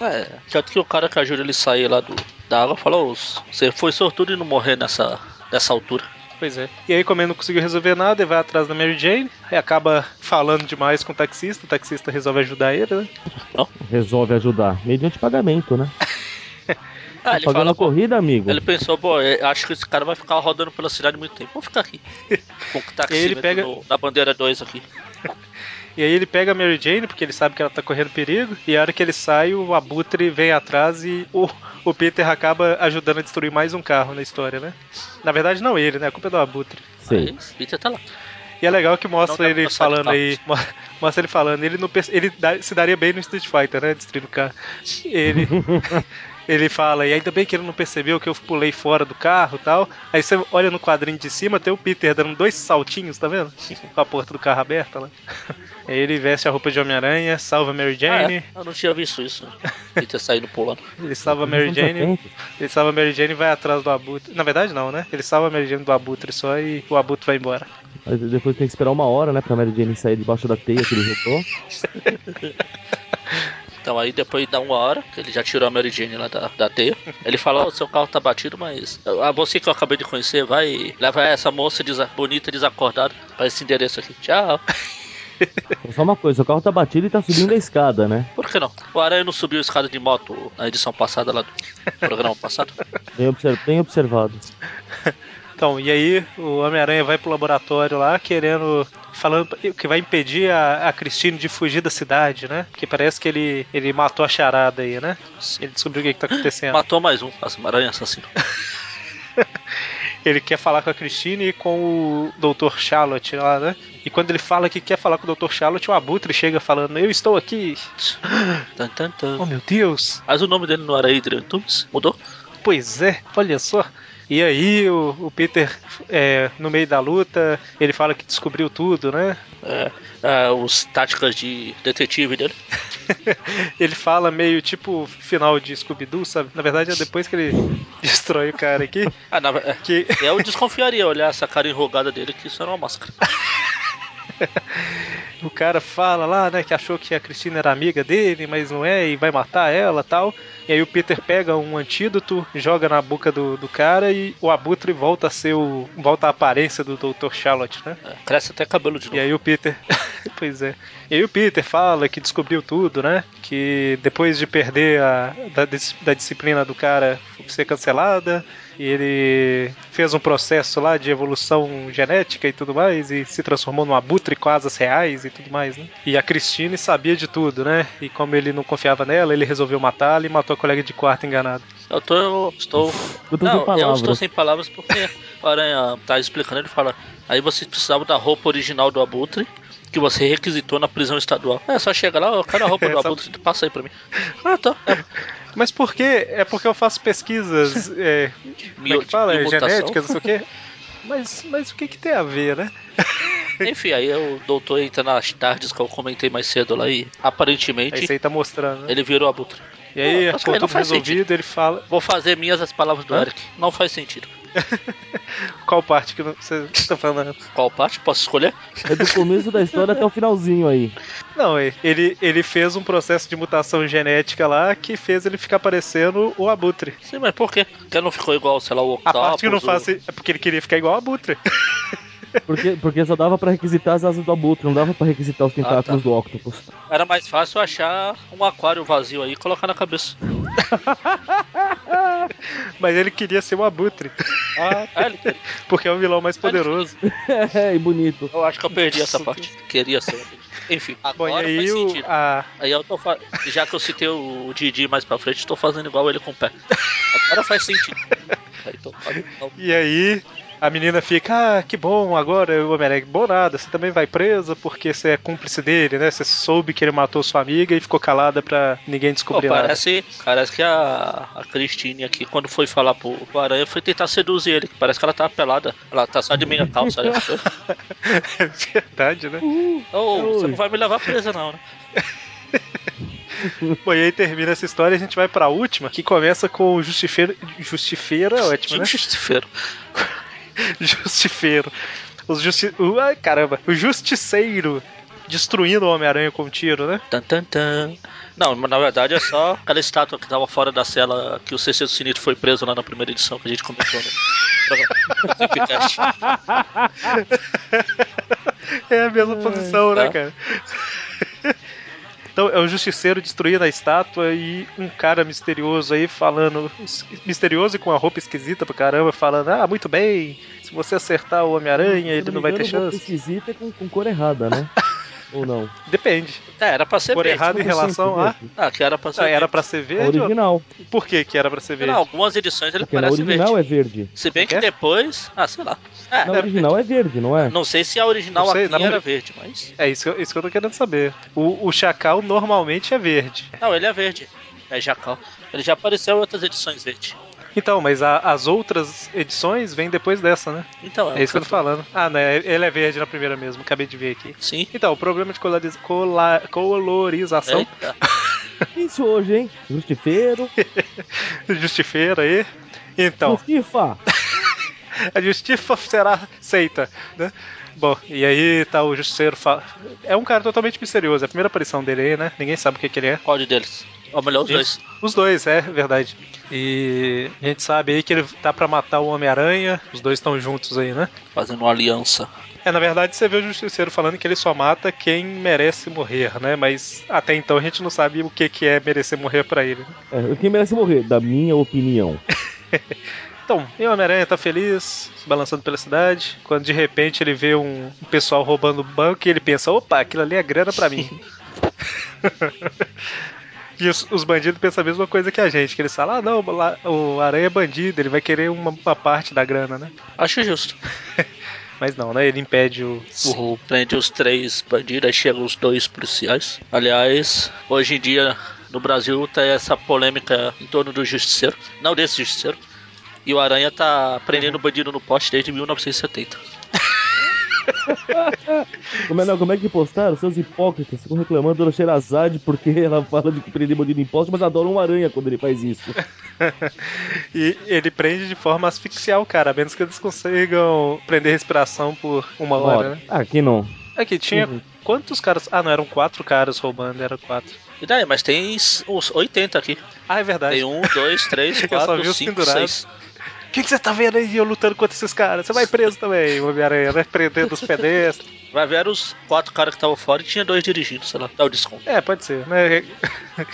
S3: É, tanto que o cara que ajuda ele a sair lá do, da água falou: Você foi sortudo e não morrer nessa, nessa altura.
S2: Pois é. E aí, como ele não conseguiu resolver nada, ele vai atrás da Mary Jane e acaba falando demais com o taxista. O taxista resolve ajudar ele, né?
S4: Resolve ajudar. Mediante pagamento, né? *laughs*
S3: Ah, ele
S4: Pagando
S3: fala,
S4: corrida, amigo.
S3: ele pensou, pô, eu acho que esse cara vai ficar rodando pela cidade muito tempo. Vou ficar aqui. *laughs* Com o taxímetro
S2: pega-
S3: no- na bandeira 2 aqui. *laughs*
S2: E aí ele pega a Mary Jane, porque ele sabe que ela tá correndo perigo, e a hora que ele sai, o Abutre vem atrás e o, o Peter acaba ajudando a destruir mais um carro na história, né? Na verdade, não ele, né? A culpa é do Abutre.
S4: Sei.
S3: Aí, Peter tá lá.
S2: E é legal que mostra ele falando aí. mo- Mostra ele falando, ele, não, perce- ele dá- se daria bem no Street Fighter, né? Destruindo o carro. Ele. *laughs* Ele fala, e ainda bem que ele não percebeu que eu pulei fora do carro e tal. Aí você olha no quadrinho de cima, tem o Peter dando dois saltinhos, tá vendo? Com a porta do carro aberta lá. Ele veste a roupa de Homem-Aranha, salva a Mary
S3: Ah,
S2: Jane.
S3: é? Eu não tinha visto isso. Peter saindo pulando. *laughs*
S2: Ele salva a Mary Jane. Ele salva a Mary Jane e vai atrás do Abutre. Na verdade, não, né? Ele salva a Mary Jane do Abutre só e o Abutre vai embora.
S4: Mas depois tem que esperar uma hora, né? Pra Mary Jane sair debaixo da teia que ele jogou. *laughs*
S3: Então aí depois dá uma hora, que ele já tirou a Mary Jane lá da, da teia. Ele fala, ó, seu carro tá batido, mas a você que eu acabei de conhecer, vai leva essa moça desa- bonita desacordada para esse endereço aqui. Tchau. *laughs*
S4: Só uma coisa, o carro tá batido e tá subindo a escada, né?
S3: Por que não? O Aranha não subiu escada de moto na edição passada lá do programa passado?
S4: Bem, obser- bem observado.
S2: Então, e aí o Homem-Aranha vai pro laboratório lá querendo. falando que vai impedir a, a Christine de fugir da cidade, né? Porque parece que ele, ele matou a charada aí, né? Ele descobriu o que, que tá acontecendo.
S3: Matou mais um, as Aranha assassino.
S2: Ele quer falar com a Christine e com o Dr. Charlotte lá, né? E quando ele fala que quer falar com o Dr. Charlotte, o Abutre chega falando: Eu estou aqui. *laughs*
S3: Tan, tan, tan.
S2: Oh meu Deus!
S3: Mas o nome dele não era Adrian Toomes? Mudou?
S2: Pois é, olha só. E aí o, o Peter, é, no meio da luta, ele fala que descobriu tudo, né?
S3: É, é, os táticas de detetive dele. *laughs*
S2: ele fala meio tipo final de Scooby-Doo, sabe? Na verdade é depois que ele *laughs* destrói o cara aqui.
S3: Ah, na, é,
S2: Que
S3: eu desconfiaria olhar essa cara enrugada dele que isso era uma máscara. *laughs*
S2: o cara fala lá, né, que achou que a Cristina era amiga dele, mas não é, e vai matar ela tal. E aí o Peter pega um antídoto, joga na boca do, do cara e o Abutre volta a ser o. volta a aparência do Dr. Charlotte, né?
S3: É, cresce até cabelo de novo.
S2: E aí o Peter. *laughs* pois é. E aí o Peter fala que descobriu tudo, né? Que depois de perder a da, da disciplina do cara ser cancelada, e ele fez um processo lá de evolução genética e tudo mais, e se transformou num abutre com asas reais e tudo mais, né? E a Christine sabia de tudo, né? E como ele não confiava nela, ele resolveu matá-la e matou a colega de quarto enganado.
S3: Eu tô. Eu estou.
S4: Eu tô
S3: não,
S4: sem palavras.
S3: eu estou sem palavras porque o Aranha tá explicando, ele fala. Aí você precisava da roupa original do Abutre. Que você requisitou na prisão estadual. É só chegar lá, eu quero a roupa do *laughs* Abutre, passa aí pra mim. Ah, tá. É,
S2: Mas por quê? É porque eu faço pesquisas. É, como é que fala? É, genéticas, não sei o quê. *laughs* Mas, mas o que, que tem a ver, né? *laughs*
S3: Enfim, aí o doutor entra nas tardes que eu comentei mais cedo lá e aparentemente
S2: Aí tá mostrando, né?
S3: ele virou Abutre.
S2: E aí,
S3: Não,
S2: com tudo resolvido, ele fala.
S3: Vou fazer minhas as palavras do
S2: Hã?
S3: Eric. Não faz sentido. *laughs*
S2: Qual parte que não- você tá falando?
S3: Qual parte? Posso escolher?
S4: É do começo da história até o finalzinho aí.
S2: Não, ele, ele fez um processo de mutação genética lá que fez ele ficar parecendo o Abutre.
S3: Sim, mas por quê? Porque não ficou igual, sei lá, o
S2: A
S3: Octopus.
S2: parte que não faz é porque ele queria ficar igual o Abutre. *laughs*
S4: Porque, porque só dava pra requisitar as asas do abutre, não dava pra requisitar os tentáculos
S3: Ah, tá.
S4: do octopus.
S3: Era mais fácil achar um aquário vazio aí e colocar na cabeça. *laughs*
S2: Mas ele queria ser o Abutre.
S3: Ah, é, ele queria.
S2: Porque é o vilão mais poderoso.
S4: É, *laughs* e bonito.
S3: Eu acho que eu perdi essa parte. Queria ser. Enfim,
S2: Bom,
S3: agora
S2: e aí
S3: faz
S2: o,
S3: sentido.
S2: a,
S3: Aí eu tô fa... Já que eu citei o Didi mais pra frente, tô fazendo igual ele com o pé. Agora faz sentido. *laughs* Aí tô fazendo igual.
S2: E aí a menina fica, ah, que bom, agora o Homem-Aranha, bom nada, você também vai presa porque você é cúmplice dele, né? Você soube que ele matou sua amiga e ficou calada pra ninguém
S3: Pô,
S2: descobrir nada.
S3: parece, parece que a, a Cristine aqui, quando foi falar pro, pro Aranha, foi tentar seduzir ele. Parece que ela tá pelada. Ela tá só de meia calça. *laughs* Né?
S2: É verdade, né?
S3: Ô, você não vai me levar presa, não, né? *laughs*
S2: Bom, e aí termina essa história e a gente vai pra última, que começa com o Justifeiro. Justifeiro é ótimo, né?
S3: Justiceiro. *laughs*
S2: Justifeiro. Os justi... ai, caramba, o Justiceiro destruindo o Homem-Aranha com um tiro, né?
S3: Tan, tan, tan. Não, mas na verdade é só aquela estátua que tava fora da cela que o CC do Sinistro foi preso lá na primeira edição que a gente comentou. Zipcast. *laughs*
S2: É a mesma posição, né,
S3: tá.
S2: cara? Então é o justiceiro destruindo a estátua e um cara misterioso aí falando. Misterioso e com uma roupa esquisita pra caramba, falando: Ah, muito bem, se você acertar o Homem-Aranha, ele não vai ter
S4: engano, roupa
S2: chance.
S4: esquisita com, com cor errada, né? *laughs* Ou não?
S2: Depende.
S3: É, era pra ser
S2: Por
S3: verde.
S2: errado em relação a.
S3: Ah, que era pra ser
S2: Ah, era
S3: verde.
S2: pra ser
S4: A
S2: verde? ou-
S4: original.
S2: Por que, que era pra ser
S3: Não,
S2: verde?
S3: algumas edições ele
S4: Porque
S3: parece
S4: original
S3: verde.
S4: é verde.
S3: Se bem que
S2: Quer?
S3: depois. Ah, sei lá. É,
S4: Na original é verde, não é?
S3: não sei se a original
S2: Não sei,
S3: aqui
S2: na-
S3: era verde, mas.
S2: É isso, que eu- isso que eu tô querendo saber. O, o Chacal normalmente é verde.
S3: Não, ele é verde. É jacal. Ele já apareceu em outras edições verde.
S2: Então, mas a- as outras edições vêm depois dessa, né?
S3: Então,
S2: É isso que eu tô falando. Ah, né? Ele é verde na primeira mesmo, acabei de ver aqui.
S3: Sim.
S2: Então, o problema de coloriz- cola- colorização,
S3: Eita. *laughs*
S4: Isso hoje, hein? Justifeiro. *laughs*
S2: justifeira aí. Então,
S4: Justifa. *laughs*
S2: a justiça será aceita, né? Bom, e aí tá o justiceiro. Fa... É um cara totalmente misterioso, é a primeira aparição dele aí, né? Ninguém sabe o que, que ele é.
S3: Qual de deles? Ou melhor, os dois.
S2: Os dois, é verdade. E a gente sabe aí que ele tá pra matar o Homem-Aranha, os dois estão juntos aí, né?
S3: Fazendo uma aliança.
S2: É, na verdade, você vê o Justiceiro falando que ele só mata quem merece morrer, né? Mas até então a gente não sabe o que, que é merecer morrer pra ele. né?
S4: É, quem merece morrer? Da minha opinião. *laughs*
S2: Então, e o Homem-Aranha tá feliz, se balançando pela cidade, quando de repente ele vê um pessoal roubando o banco e ele pensa, opa, aquilo ali é grana pra mim. *laughs* E os, os bandidos pensam a mesma coisa que a gente, que eles falam, ah não, lá- o Aranha é bandido, ele vai querer uma, uma parte da grana, né?
S3: Acho justo. *laughs*
S2: Mas não, né? Ele impede o, o roubo.
S3: Prende os três bandidos, aí chegam os dois policiais. Aliás, hoje em dia no Brasil tá essa polêmica em torno do justiceiro. Não desse justiceiro. E o Aranha tá prendendo bandido no poste desde 1970. *laughs*
S4: Como é, não, como é que postaram? Seus hipócritas ficam reclamando do Xerazade porque ela fala de prender bandido em imposto, mas adoram um aranha quando ele faz isso. *laughs*
S2: E ele prende de forma a asfixiar o cara, a menos que eles consigam prender respiração por uma hora, né?
S4: Ah, que não.
S2: Aqui tinha
S4: Uhum.
S2: quantos caras? Ah, não, eram quatro caras roubando, era quatro.
S3: E daí, mas tem uns 80 aqui.
S2: Ah, é verdade.
S3: Tem um, dois, três, *laughs* quatro,
S2: os
S3: cinco, seis.
S2: O que, que você tá vendo aí eu lutando contra esses caras? Você vai preso também, *laughs* Homem-Aranha, né? Prendendo os pedestres.
S3: Vai ver os quatro caras que estavam fora e tinha dois dirigindo, sei lá, dá o desconto.
S2: É, pode ser, né? *laughs*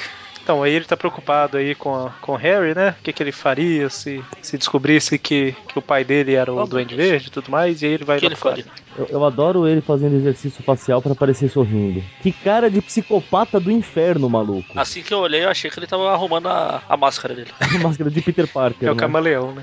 S2: Então, aí ele tá preocupado aí com, com o Harry, né? O que, que ele faria se, se descobrisse que, que o pai dele era o
S3: Oh,
S2: Duende. Verde e tudo mais, e aí ele vai
S3: O que
S2: lá
S3: ele faria?
S4: Eu, eu adoro ele fazendo exercício facial pra parecer sorrindo. Que cara de psicopata do inferno, maluco. *laughs*
S3: Assim que eu olhei, eu achei que ele tava arrumando a, a máscara dele. *laughs*
S4: Máscara de Peter Parker.
S2: É o
S4: né?
S2: camaleão, né?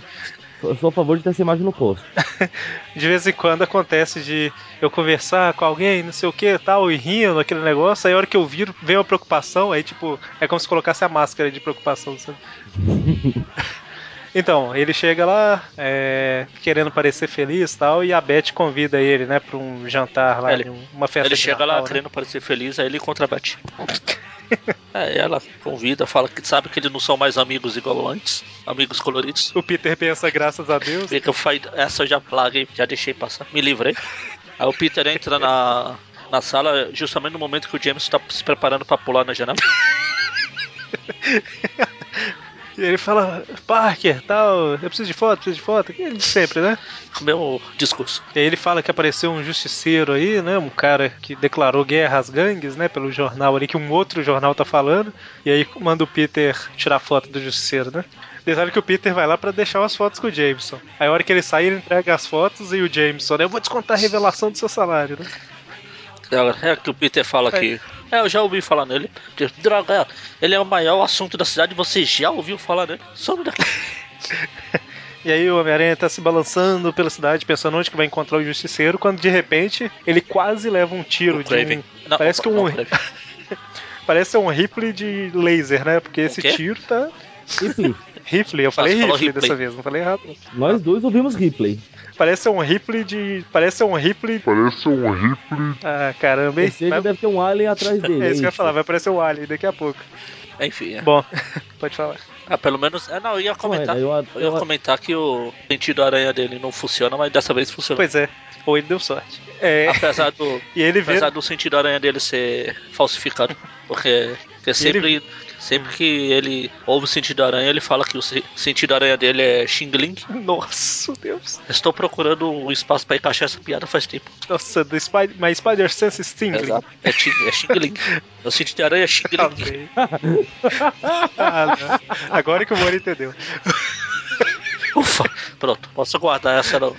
S4: Eu sou a favor de ter essa imagem no posto. *laughs*
S2: De vez em quando acontece de eu conversar com alguém, não sei o que tal, e rindo aquele negócio, aí a hora que eu viro, vem uma preocupação, aí tipo, é como se colocasse a máscara de preocupação, sabe? *laughs* Então, ele chega lá, é, querendo parecer feliz e tal, e a Beth convida ele, né, pra um jantar lá,
S3: Ele-
S2: um- uma festa
S3: Ele
S2: de
S3: chega
S2: Natal,
S3: lá
S2: né?
S3: querendo parecer feliz, aí ele Beth. *laughs* É, ela convida, fala que sabe que eles não são mais amigos igual antes, amigos coloridos.
S2: O Peter pensa, graças a Deus.
S3: Vê que eu faz... Essa eu já plaguei, já deixei passar, me livrei. *laughs* Aí o Peter entra na, na sala justamente no momento que o James tá se preparando pra pular na janela. *laughs*
S2: E ele fala, Parker, tal, eu preciso de foto, preciso de foto, aquele de sempre, né?
S3: O meu discurso.
S2: E aí ele fala que apareceu um justiceiro aí, né? Um cara que declarou guerra às gangues, né? Pelo jornal ali, que um outro jornal tá falando. E aí manda o Peter tirar foto do justiceiro, né? Detalhe que o Peter vai lá pra deixar umas fotos com o Jameson. Aí a hora que ele sai, ele entrega as fotos e o Jameson, né? Eu vou descontar a revelação do seu salário, né?
S3: É que o Peter fala que. É, eu já ouvi falar nele. Droga, ele é o maior assunto da cidade, você já ouviu falar nele? Some daqui. *laughs*
S2: E aí o Homem-Aranha tá se balançando pela cidade, pensando onde que vai encontrar o justiceiro, quando de repente ele quase leva um tiro
S3: O
S2: de
S3: Craven.
S2: um...
S3: Não,
S2: Parece que
S3: não,
S2: um-
S3: o Craven. *laughs*
S2: Parece um rifle de laser, né? Porque esse tiro tá...
S4: Ripley.
S2: Eu falei
S3: Ah, Ripley.
S2: dessa vez, não falei errado.
S4: Nós dois ouvimos Ripley.
S2: Parece um rifle de. Parece um rifle.
S1: Parece um Ripley.
S2: Ah, caramba, hein? Vai-
S4: deve ter um alien atrás *laughs* dele.
S2: É isso que eu ia falar, vai aparecer o Alien daqui a pouco.
S3: Enfim, é.
S2: Bom, *laughs* pode falar.
S3: Ah, pelo menos. É, não, eu ia comentar.
S4: Não, eu-
S3: Eu ia
S4: eu-
S3: comentar que o sentido aranha dele não funciona, mas dessa vez funcionou.
S2: Pois é, ou ele deu sorte. É,
S3: Apesar do, *laughs*
S2: e ele vê.
S3: apesar do sentido aranha dele ser falsificado. Porque, porque sempre, sempre que ele ouve o sentido aranha, ele fala que o se- sentido aranha dele é Xing Ling. *laughs*
S2: Nossa, Deus.
S3: Estou procurando um espaço pra encaixar essa piada faz tempo.
S2: Nossa, do Spider... My Spider Sense Stingling.
S3: Exato. É, é Xing Ling. O sentido aranha é Xing Ling.
S2: Amei. Ah, *laughs* não. Agora que o Moro entendeu.
S3: Ufa, pronto. Posso guardar essa no-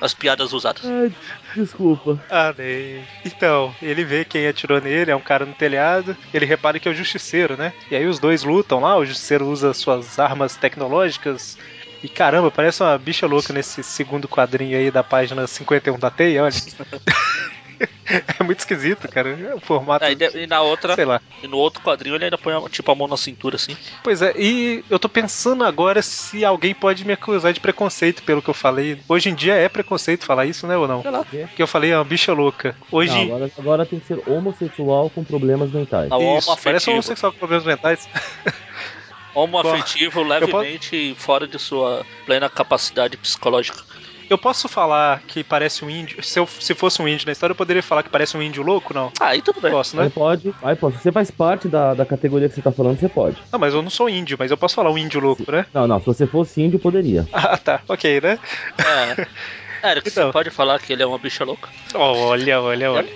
S3: as piadas usadas.
S4: Ai, desculpa.
S2: Amei. Então, ele vê quem atirou nele, é um cara no telhado. Ele repara que é o justiceiro, né? E aí os dois lutam lá, o justiceiro usa suas armas tecnológicas. E caramba, parece uma bicha louca nesse segundo quadrinho aí da página 51 da Teia, olha. *laughs* *laughs* é muito esquisito, cara. O formato.
S3: De- e na outra,
S2: Sei lá.
S3: e no outro quadrinho ele ainda põe a- tipo a mão na cintura assim.
S2: Pois é, e eu tô pensando agora se alguém pode me acusar de preconceito pelo que eu falei. Hoje em dia é preconceito falar isso, né, ou não?
S3: Sei lá.
S2: Que eu falei é uma bicha louca. Hoje.
S4: Não, agora, agora tem que ser homossexual com problemas mentais.
S3: Não.
S2: Isso, parece um homossexual com problemas mentais.
S3: Homoafetivo *laughs* levemente fora de sua plena capacidade psicológica.
S2: Eu posso falar que parece um índio. Se, eu, se fosse um índio na história, eu poderia falar que parece um índio louco, não?
S3: Ah, aí tudo bem.
S2: Posso,
S4: Aí
S2: né?
S4: pode, aí pode. Se você faz parte da, da categoria que você tá falando, você pode.
S2: Não, mas eu não sou índio, mas eu posso falar um índio louco, né?
S4: Não, não, se você fosse índio, poderia. *laughs*
S2: Ah, tá. Ok, né?
S3: É. Eric,
S2: Então.
S3: você pode falar que ele é uma bicha louca?
S2: Olha, olha, olha.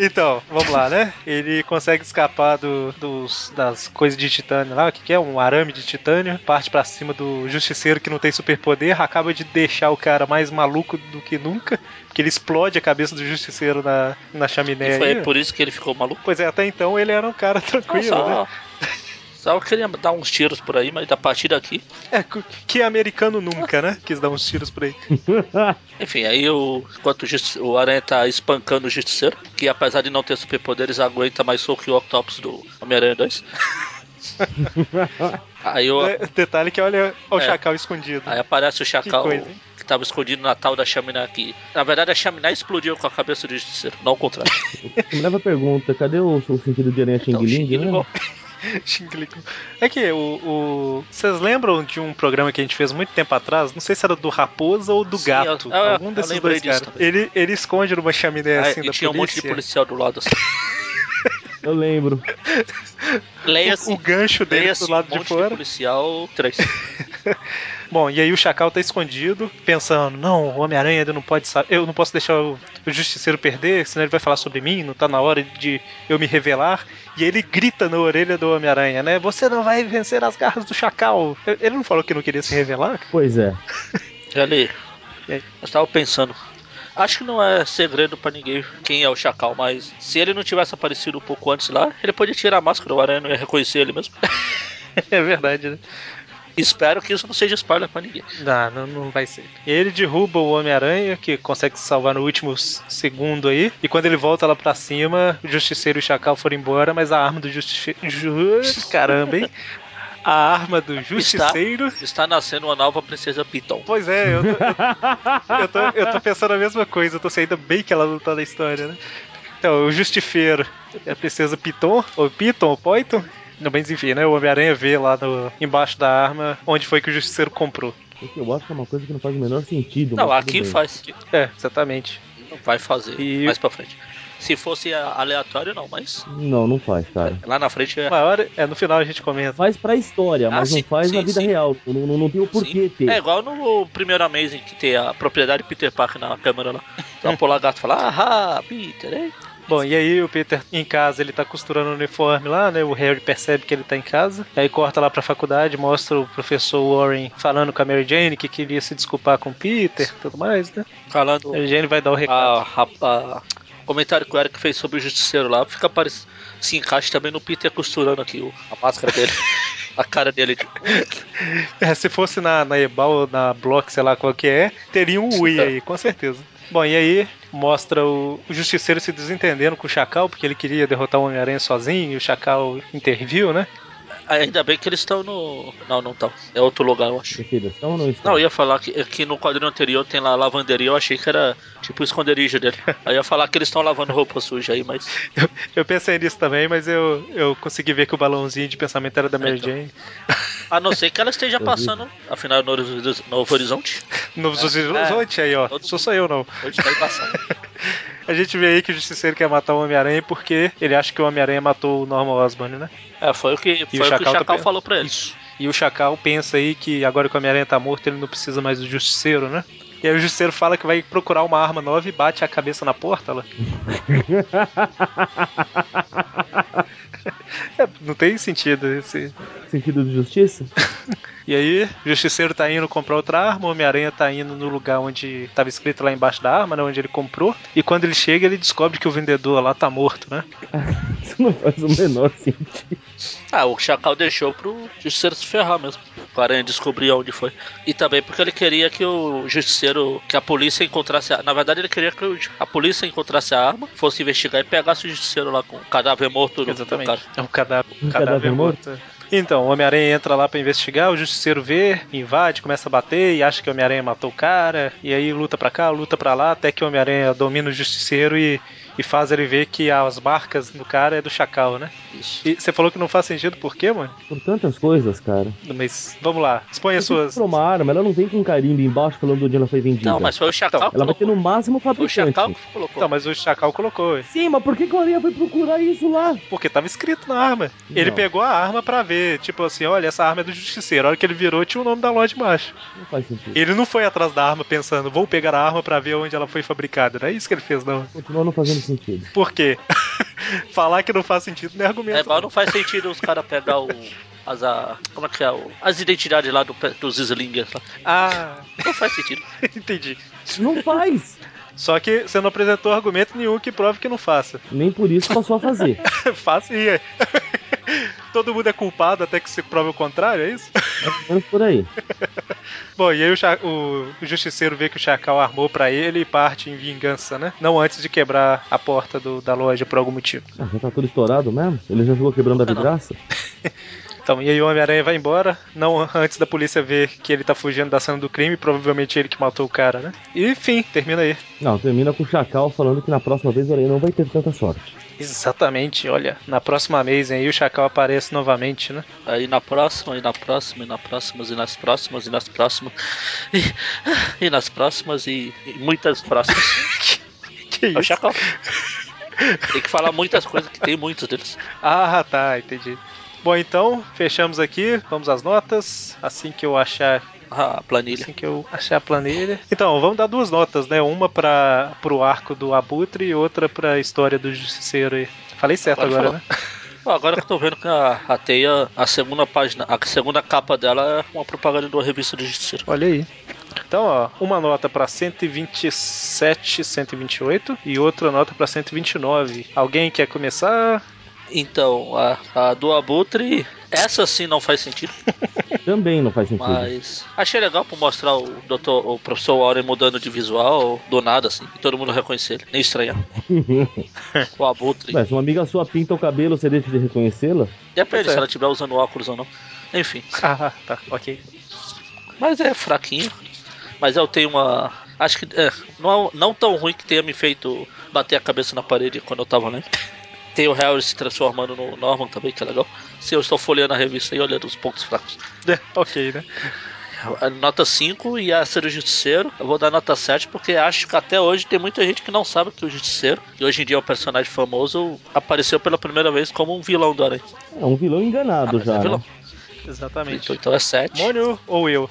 S2: Então, vamos lá, né? Ele consegue escapar do- dos, das coisas de titânio lá, o que, que é? Um arame de titânio, parte pra cima do justiceiro que não tem superpoder, acaba de deixar o cara mais maluco do que nunca, porque ele explode a cabeça do justiceiro na, na chaminé.
S3: E foi
S2: aí.
S3: por isso que ele ficou maluco?
S2: Pois é, até então ele era um cara tranquilo, né?
S3: Só, só eu queria dar uns tiros por aí, mas a partir daqui.
S2: É, que- americano nunca, né? Quis dar uns tiros por aí. *laughs*
S3: Enfim, aí o, enquanto o, o Aranha tá espancando o Justiceiro, que apesar de não ter superpoderes, aguenta mais soco que o Octopus do Homem-Aranha 2. *laughs* aí, o,
S2: É, Detalhe que olha o
S3: É.
S2: chacal escondido.
S3: aí aparece o Chacal
S2: Que coisa,
S3: que tava escondido na tal da chaminé aqui. Na verdade, a chaminé explodiu com a cabeça do Justiceiro, não o contrário.
S4: Me leva a pergunta, cadê o, o sentido de aranha Xing
S3: Então,
S4: Ling,
S3: Xing Ling,
S2: Xing Ling. É que o, o- Vocês lembram de um programa que a gente fez muito tempo atrás? Não sei se era do Raposa ou do
S3: Sim,
S2: Gato.
S3: eu- eu-
S2: algum
S3: eu
S2: desses
S3: lembrei
S2: dois caras. Ele, ele esconde numa chaminé
S3: Aí,
S2: assim
S3: e
S2: da
S3: tinha um monte de
S2: polícia.
S3: policial do lado assim. *laughs*
S4: Eu lembro.
S3: Leia *laughs*
S2: o, o gancho dele do lado
S3: um
S2: de
S3: monte
S2: fora.
S3: policial 3. *laughs* *laughs*
S2: Bom, e aí o Chacal tá escondido, pensando, não, o Homem-Aranha ainda não pode saber, eu não posso deixar o, o Justiceiro perder, senão ele vai falar sobre mim, não tá na hora de eu me revelar. E ele grita na orelha do Homem-Aranha, né? Você não vai vencer as garras do Chacal. Ele não falou que não queria se revelar?
S4: Pois é. *laughs*
S3: Ali,
S2: E
S3: eu estava pensando. Acho que não é segredo pra ninguém quem é o Chacal, mas se ele não tivesse aparecido um pouco antes lá, ele podia tirar a máscara, o Aranha não ia reconhecer ele mesmo. *laughs*
S2: É verdade, né?
S3: Espero que isso não seja spoiler pra ninguém.
S2: Não, não, vai ser. Ele derruba o Homem-Aranha, que consegue se salvar no último segundo aí. E quando ele volta lá pra cima, o Justiceiro e o Chacal foram embora, mas a arma do Justiceiro. Caramba, hein? A arma do Justiceiro.
S3: Está nascendo uma nova Princesa Piton.
S2: Pois é, eu tô, eu, eu tô, eu tô pensando a mesma coisa. Eu tô saindo bem que ela não tá na história, né? Então, o Justifeiro é a princesa Piton, ou Piton, ou Poiton. Não, mas enfim, né? O Homem-Aranha vê lá no, embaixo da arma onde foi que o Justiceiro comprou.
S4: O que eu acho que é uma coisa que não faz o menor sentido.
S3: Não, aqui
S4: bem.
S3: faz.
S2: É, exatamente.
S3: Não vai fazer
S2: E-
S3: mais pra frente. Se fosse aleatório, não, mas
S4: Não, não faz, cara.
S3: lá na frente é.
S2: Maior, é, no final a gente comenta.
S4: Faz pra história,
S3: Ah,
S4: mas não
S3: sim,
S4: faz na
S3: sim,
S4: vida
S3: sim.
S4: real. Não, não, não tem o porquê
S3: Sim.
S4: ter.
S3: É igual no primeiro Amazing que tem a propriedade Peter Parker na câmera lá. Então o Polar Gato fala, ah, Peter, hein?
S2: Bom, e aí o Peter em casa, ele tá costurando o uniforme lá, né? O Harry percebe que ele tá em casa. Aí corta lá pra faculdade, mostra o professor Warren falando com a Mary Jane que queria se desculpar com o Peter e tudo mais, né?
S3: Falando
S2: Mary Jane vai dar o recado.
S3: a, a- a- o comentário que o Eric fez sobre o Justiceiro lá fica parecendo. Se encaixa também no Peter costurando aqui o- a máscara dele. *laughs* a cara dele. Tipo,
S2: É, se fosse na, na Ebal ou na Block, sei lá qual que é, teria um Ui aí, com certeza. Bom, e aí mostra o, Justiceiro se desentendendo com o Chacal, porque ele queria derrotar o Homem-Aranha sozinho e o Chacal interviu, né?
S3: Ainda bem que eles estão no. Não, não estão. É outro lugar, eu acho.
S4: Perfeito, estão ou não estão?
S3: Não, eu ia falar que, que no quadrinho anterior tem lá a lavanderia, eu achei que era tipo o esconderijo dele. Aí ia falar que eles estão lavando roupa suja aí, mas.
S2: Eu, eu pensei nisso também, mas eu, eu consegui ver que o balãozinho de pensamento era da Mary
S3: Então.
S2: Jane.
S3: A não ser que ela esteja passando, afinal, no Novo- Novo Horizonte.
S2: Novos
S3: É.
S2: Horizontes aí, ó. Sou só eu, não.
S3: Hoje tá embaçado. *laughs*
S2: A gente vê aí que o Justiceiro quer matar o Homem-Aranha porque ele acha que o Homem-Aranha matou o Norman Osborn, né?
S3: É, foi o que, foi
S2: o
S3: o, que
S2: Chacal
S3: o Chacal falou pra ele.
S2: E o Chacal pensa aí que agora que o Homem-Aranha tá morto, ele não precisa mais do Justiceiro, né? E aí o Justiceiro fala que vai procurar uma arma nova e bate a cabeça na porta lá. *laughs* *laughs* É, não tem sentido esse.
S4: Sentido de justiça? *laughs*
S2: E aí, o Justiceiro tá indo comprar outra arma, o Homem-Aranha tá indo no lugar onde tava escrito lá embaixo da arma, né? Onde ele comprou. E quando ele chega, ele descobre que o vendedor lá tá morto, né? *laughs*
S4: Isso não faz o menor sentido.
S3: Ah, o Chacal deixou pro Justiceiro se ferrar mesmo. O Aranha descobrir onde foi. E também porque ele queria que o Justiceiro, que a polícia encontrasse a... Na verdade, ele queria que a polícia encontrasse a arma, fosse investigar e pegasse o Justiceiro lá com o cadáver morto
S2: Exatamente.
S3: cara.
S2: É um cadáver,
S4: Um
S2: cadáver
S4: cadáver
S2: morto. Então, o Homem-Aranha entra lá pra investigar, o Justiceiro vê, invade, começa a bater e acha que o Homem-Aranha matou o cara. E aí luta pra cá, luta pra lá, até que o Homem-Aranha domina o Justiceiro e, e faz ele ver que as marcas do cara é do Chacal, né?
S3: Isso.
S2: E você falou que não faz sentido, por quê, mano?
S4: Por tantas coisas, cara.
S2: Mas vamos lá, expõe as
S4: Você
S2: suas.
S4: comprou uma arma, ela não vem com carimbo embaixo falando onde ela foi vendida.
S3: Não, mas foi o Chacal
S2: Então,
S3: que
S4: Ela vai ter no máximo o
S3: Foi o
S4: fabricante.
S3: Chacal que colocou.
S2: Então, mas o Chacal colocou.
S4: Sim, mas por que que o Aranha foi procurar isso lá?
S2: porque tava escrito na arma. Ele
S4: Não.
S2: pegou a arma pra ver, tipo assim, olha, essa arma é do Justiceiro. A hora que ele virou, tinha o nome da loja embaixo.
S4: Não faz sentido.
S2: Ele não foi atrás da arma pensando, vou pegar a arma pra ver onde ela foi fabricada. Não é isso que ele fez, não.
S4: Continua não fazendo sentido.
S2: Por quê? *laughs* Falar que não faz sentido não é argumento.
S3: É igual não faz sentido os caras pegar o. As, a, como é que é? O, as identidades lá do, dos Slingers. lá.
S2: Ah,
S3: Não faz sentido. *laughs*
S2: entendi.
S4: Não faz!
S2: Só que você não apresentou argumento nenhum que prove que não faça.
S4: Nem por isso passou a fazer. *laughs*
S2: Faça e é. Todo mundo é culpado até que se prove o contrário, é isso?
S4: Menos por aí. *laughs*
S2: Bom, e aí o, o- justiceiro vê que o Chacal armou pra ele e parte em vingança, né? Não antes de quebrar a porta do- da loja por algum motivo.
S4: Ah, já tá tudo estourado mesmo? Ele já jogou quebrando a vidraça? *laughs*
S2: Então, e aí o Homem-Aranha vai embora, não antes da polícia ver que ele tá fugindo da cena do crime, provavelmente ele que matou o cara, né? E enfim, termina aí.
S4: Não, termina com o Chacal falando que na próxima vez o Aranha não vai ter tanta sorte.
S2: Exatamente, olha, na próxima mês aí o Chacal aparece novamente, né?
S3: Aí na próxima, e na próxima, e na próximas, e nas próximas, e nas próximas. E, e nas próximas, e, e muitas próximas. *laughs*
S2: Que
S3: É o
S2: isso?
S3: Chacal. Tem que falar muitas coisas, que tem muitos deles.
S2: Ah, tá, entendi. Bom, então, fechamos aqui. Vamos às notas. Assim que eu achar
S3: a planilha.
S2: Assim que eu achar a planilha. Então, vamos dar duas notas, né? Uma para pro arco do Abutre e outra pra história do Justiceiro aí. Falei certo agora, agora né? *laughs*
S3: Agora que eu tô vendo que a, a Teia, a segunda página, a segunda capa dela é uma propaganda de uma revista do Justiceiro.
S2: Olha aí. Então, ó, uma nota para 127, 128 e outra nota para 129. Alguém quer começar?
S3: Então, a, a do Abutre, essa sim não faz sentido. *laughs*
S4: Também não faz sentido.
S3: Mas achei legal por mostrar o doutor, o professor Warren mudando de visual do nada, assim, e todo mundo reconhecer ele. Nem estranhar. *laughs* o Abutre.
S4: Mas uma amiga sua pinta o cabelo, você deixa de reconhecê-la?
S3: Depende é. se ela estiver usando óculos ou não. Enfim. *laughs*
S2: Ah, tá, ok.
S3: Mas é fraquinho. Mas eu tenho uma. Acho que é, não, não tão ruim que tenha me feito bater a cabeça na parede quando eu tava lendo. Tem o Harry se transformando no Norman também, que é legal. Se eu estou folheando a revista e olhando os pontos fracos. *laughs*
S2: É, ok, né?
S3: Nota 5 e a ser o Justiceiro, eu vou dar nota 7 porque acho que até hoje tem muita gente que não sabe que o Justiceiro, e hoje em dia é um personagem famoso, apareceu pela primeira vez como um vilão do Aranha.
S4: É um vilão enganado ah, já. É vilão. Né?
S2: Exatamente.
S3: Então, então é 7.
S2: Mônio ou eu?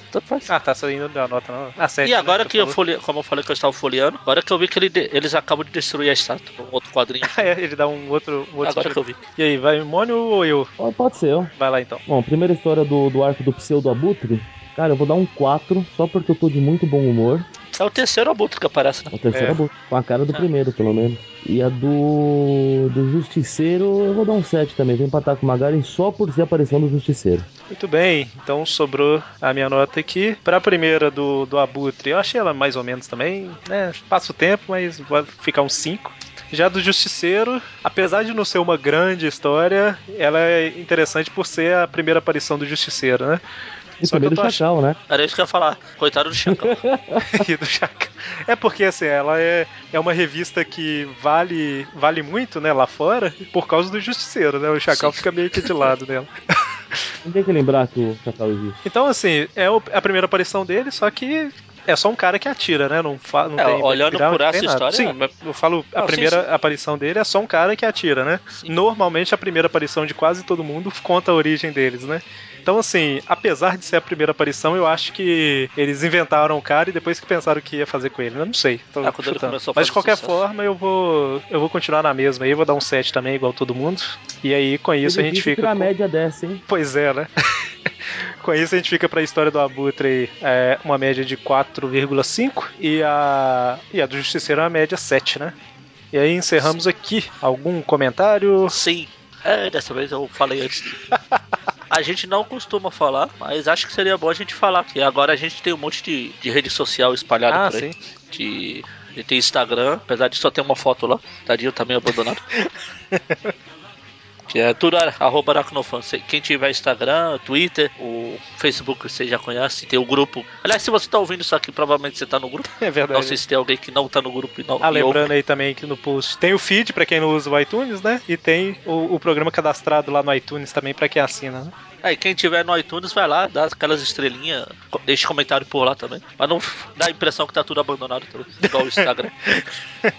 S2: Ah, tá saindo da nota, não. Ah, 7.
S3: E né, agora né, que eu folhe... como eu falei que eu estava folheando, agora que eu vi que ele de... eles acabam de destruir a estátua, um outro quadrinho. *laughs*
S2: é, ele dá um outro. Um outro
S3: agora que eu vi.
S2: E aí, vai Mônio ou eu?
S4: Pode ser eu.
S2: Vai lá então.
S4: Bom, primeira história do, do arco do Pseudo Abutre. Cara, eu vou dar um 4, só porque eu tô de muito bom humor.
S3: É o terceiro abutre que aparece, né?
S4: É o terceiro é. abutre, com a cara do é. primeiro, pelo menos. E a do. do Justiceiro, eu vou dar um 7 também. Vou empatar com o Magaren só por ser a aparição do Justiceiro.
S2: Muito bem, então sobrou a minha nota aqui. Pra primeira do, do Abutre, eu achei ela mais ou menos também, né? Passa o tempo, mas vai ficar um 5. Já do Justiceiro, apesar de não ser uma grande história, ela é interessante por ser a primeira aparição do Justiceiro, né?
S4: E Só também do Chacal, né?
S3: Era isso que eu ia falar. Coitado do Chacal. *laughs* *laughs*
S2: e do Chacal. É porque, assim, ela é, é uma revista que vale, vale muito, né, lá fora, por causa do Justiceiro, né? O Chacal Sim. fica meio que de lado *laughs* dela.
S4: Não tem que lembrar que o Chacal existe.
S2: Então, assim, é a primeira aparição dele, só que é só um cara que atira, né? Não, fa, não
S3: é,
S2: tem
S3: olhando por essa história.
S2: Sim, é. eu falo a não, primeira sim, sim. aparição dele é só um cara que atira, né? Sim. Normalmente a primeira aparição de quase todo mundo conta a origem deles, né? Então, assim, apesar de ser a primeira aparição, eu acho que eles inventaram o cara e depois que pensaram o que ia fazer com ele. Eu não sei. Tô é, Mas de qualquer sucesso. forma, eu vou eu vou continuar na mesma aí, vou dar um 7 também, igual todo mundo. E aí, com isso, ele a gente fica.
S4: Com... média dessa, hein?
S2: Pois é, né? *laughs* com isso, a gente fica pra história do Abutre é, uma média de 4,5 e a, e a do Justiceiro uma média 7, né? E aí encerramos aqui. Algum comentário?
S3: Sim. É, dessa vez eu falei antes. *laughs* A gente não costuma falar, mas acho que seria bom a gente falar que agora a gente tem um monte de, de rede social espalhada ah, por aí. Sim. De, de tem Instagram, apesar de só ter uma foto lá. Tadinho também abandonado. *laughs* Que é tudo arroba Aracnofan. Quem tiver Instagram, Twitter, o Facebook você já conhece, tem o grupo. Aliás, se você está ouvindo isso aqui, provavelmente você está no grupo.
S2: É verdade.
S3: Não sei se tem alguém que não está no grupo e não.
S2: Ah, lembrando ouve. aí também que no post tem o feed para quem não usa o iTunes, né? E tem o, o programa cadastrado lá no iTunes também para quem assina, né?
S3: Aí, quem tiver no iTunes, vai lá, dá aquelas estrelinhas, deixa comentário por lá também. Mas não dá a impressão que tá tudo abandonado, igual o Instagram. *laughs*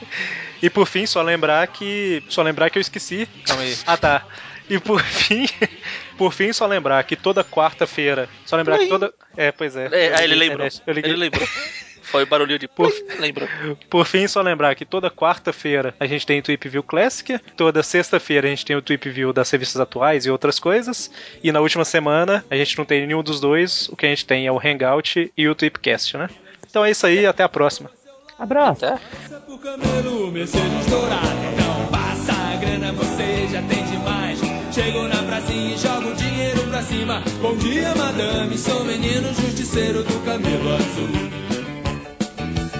S2: e por fim, só lembrar que. Só lembrar que eu esqueci. Calma aí. Ah tá. E por fim, *laughs* por fim, só lembrar que toda quarta-feira. Só lembrar que toda. É, pois é.
S3: é aí ele lembrou. Ele lembrou. *laughs* Foi barulho de por, *laughs* lembra.
S2: Por fim, só lembrar que toda quarta-feira a gente tem o Tweep View Classic, toda sexta-feira a gente tem o Tweep View das revistas atuais e outras coisas, e na última semana a gente não tem nenhum dos dois, o que a gente tem é o Hangout e o Tweepcast, né? Então é isso aí, até a próxima.
S4: Abraço. Até. Chego na pracinha e jogo dinheiro pra cima. Bom dia, madame, sou menino justiceiro do camelo azul.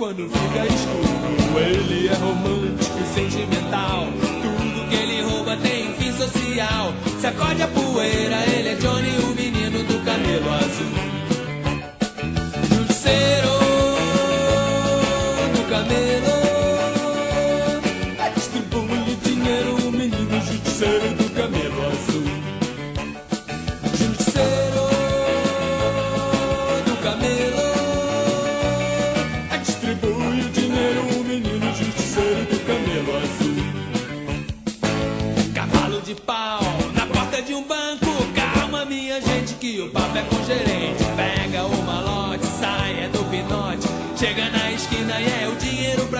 S4: quando fica escuro. Ele é romântico sentimental. Tudo que ele rouba tem fim social. Sacode a poeira, ele é Johnny, o menino do cabelo azul.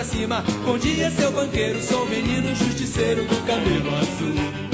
S1: pra cima. Bom dia, seu banqueiro. Sou o menino justiceiro do cabelo azul.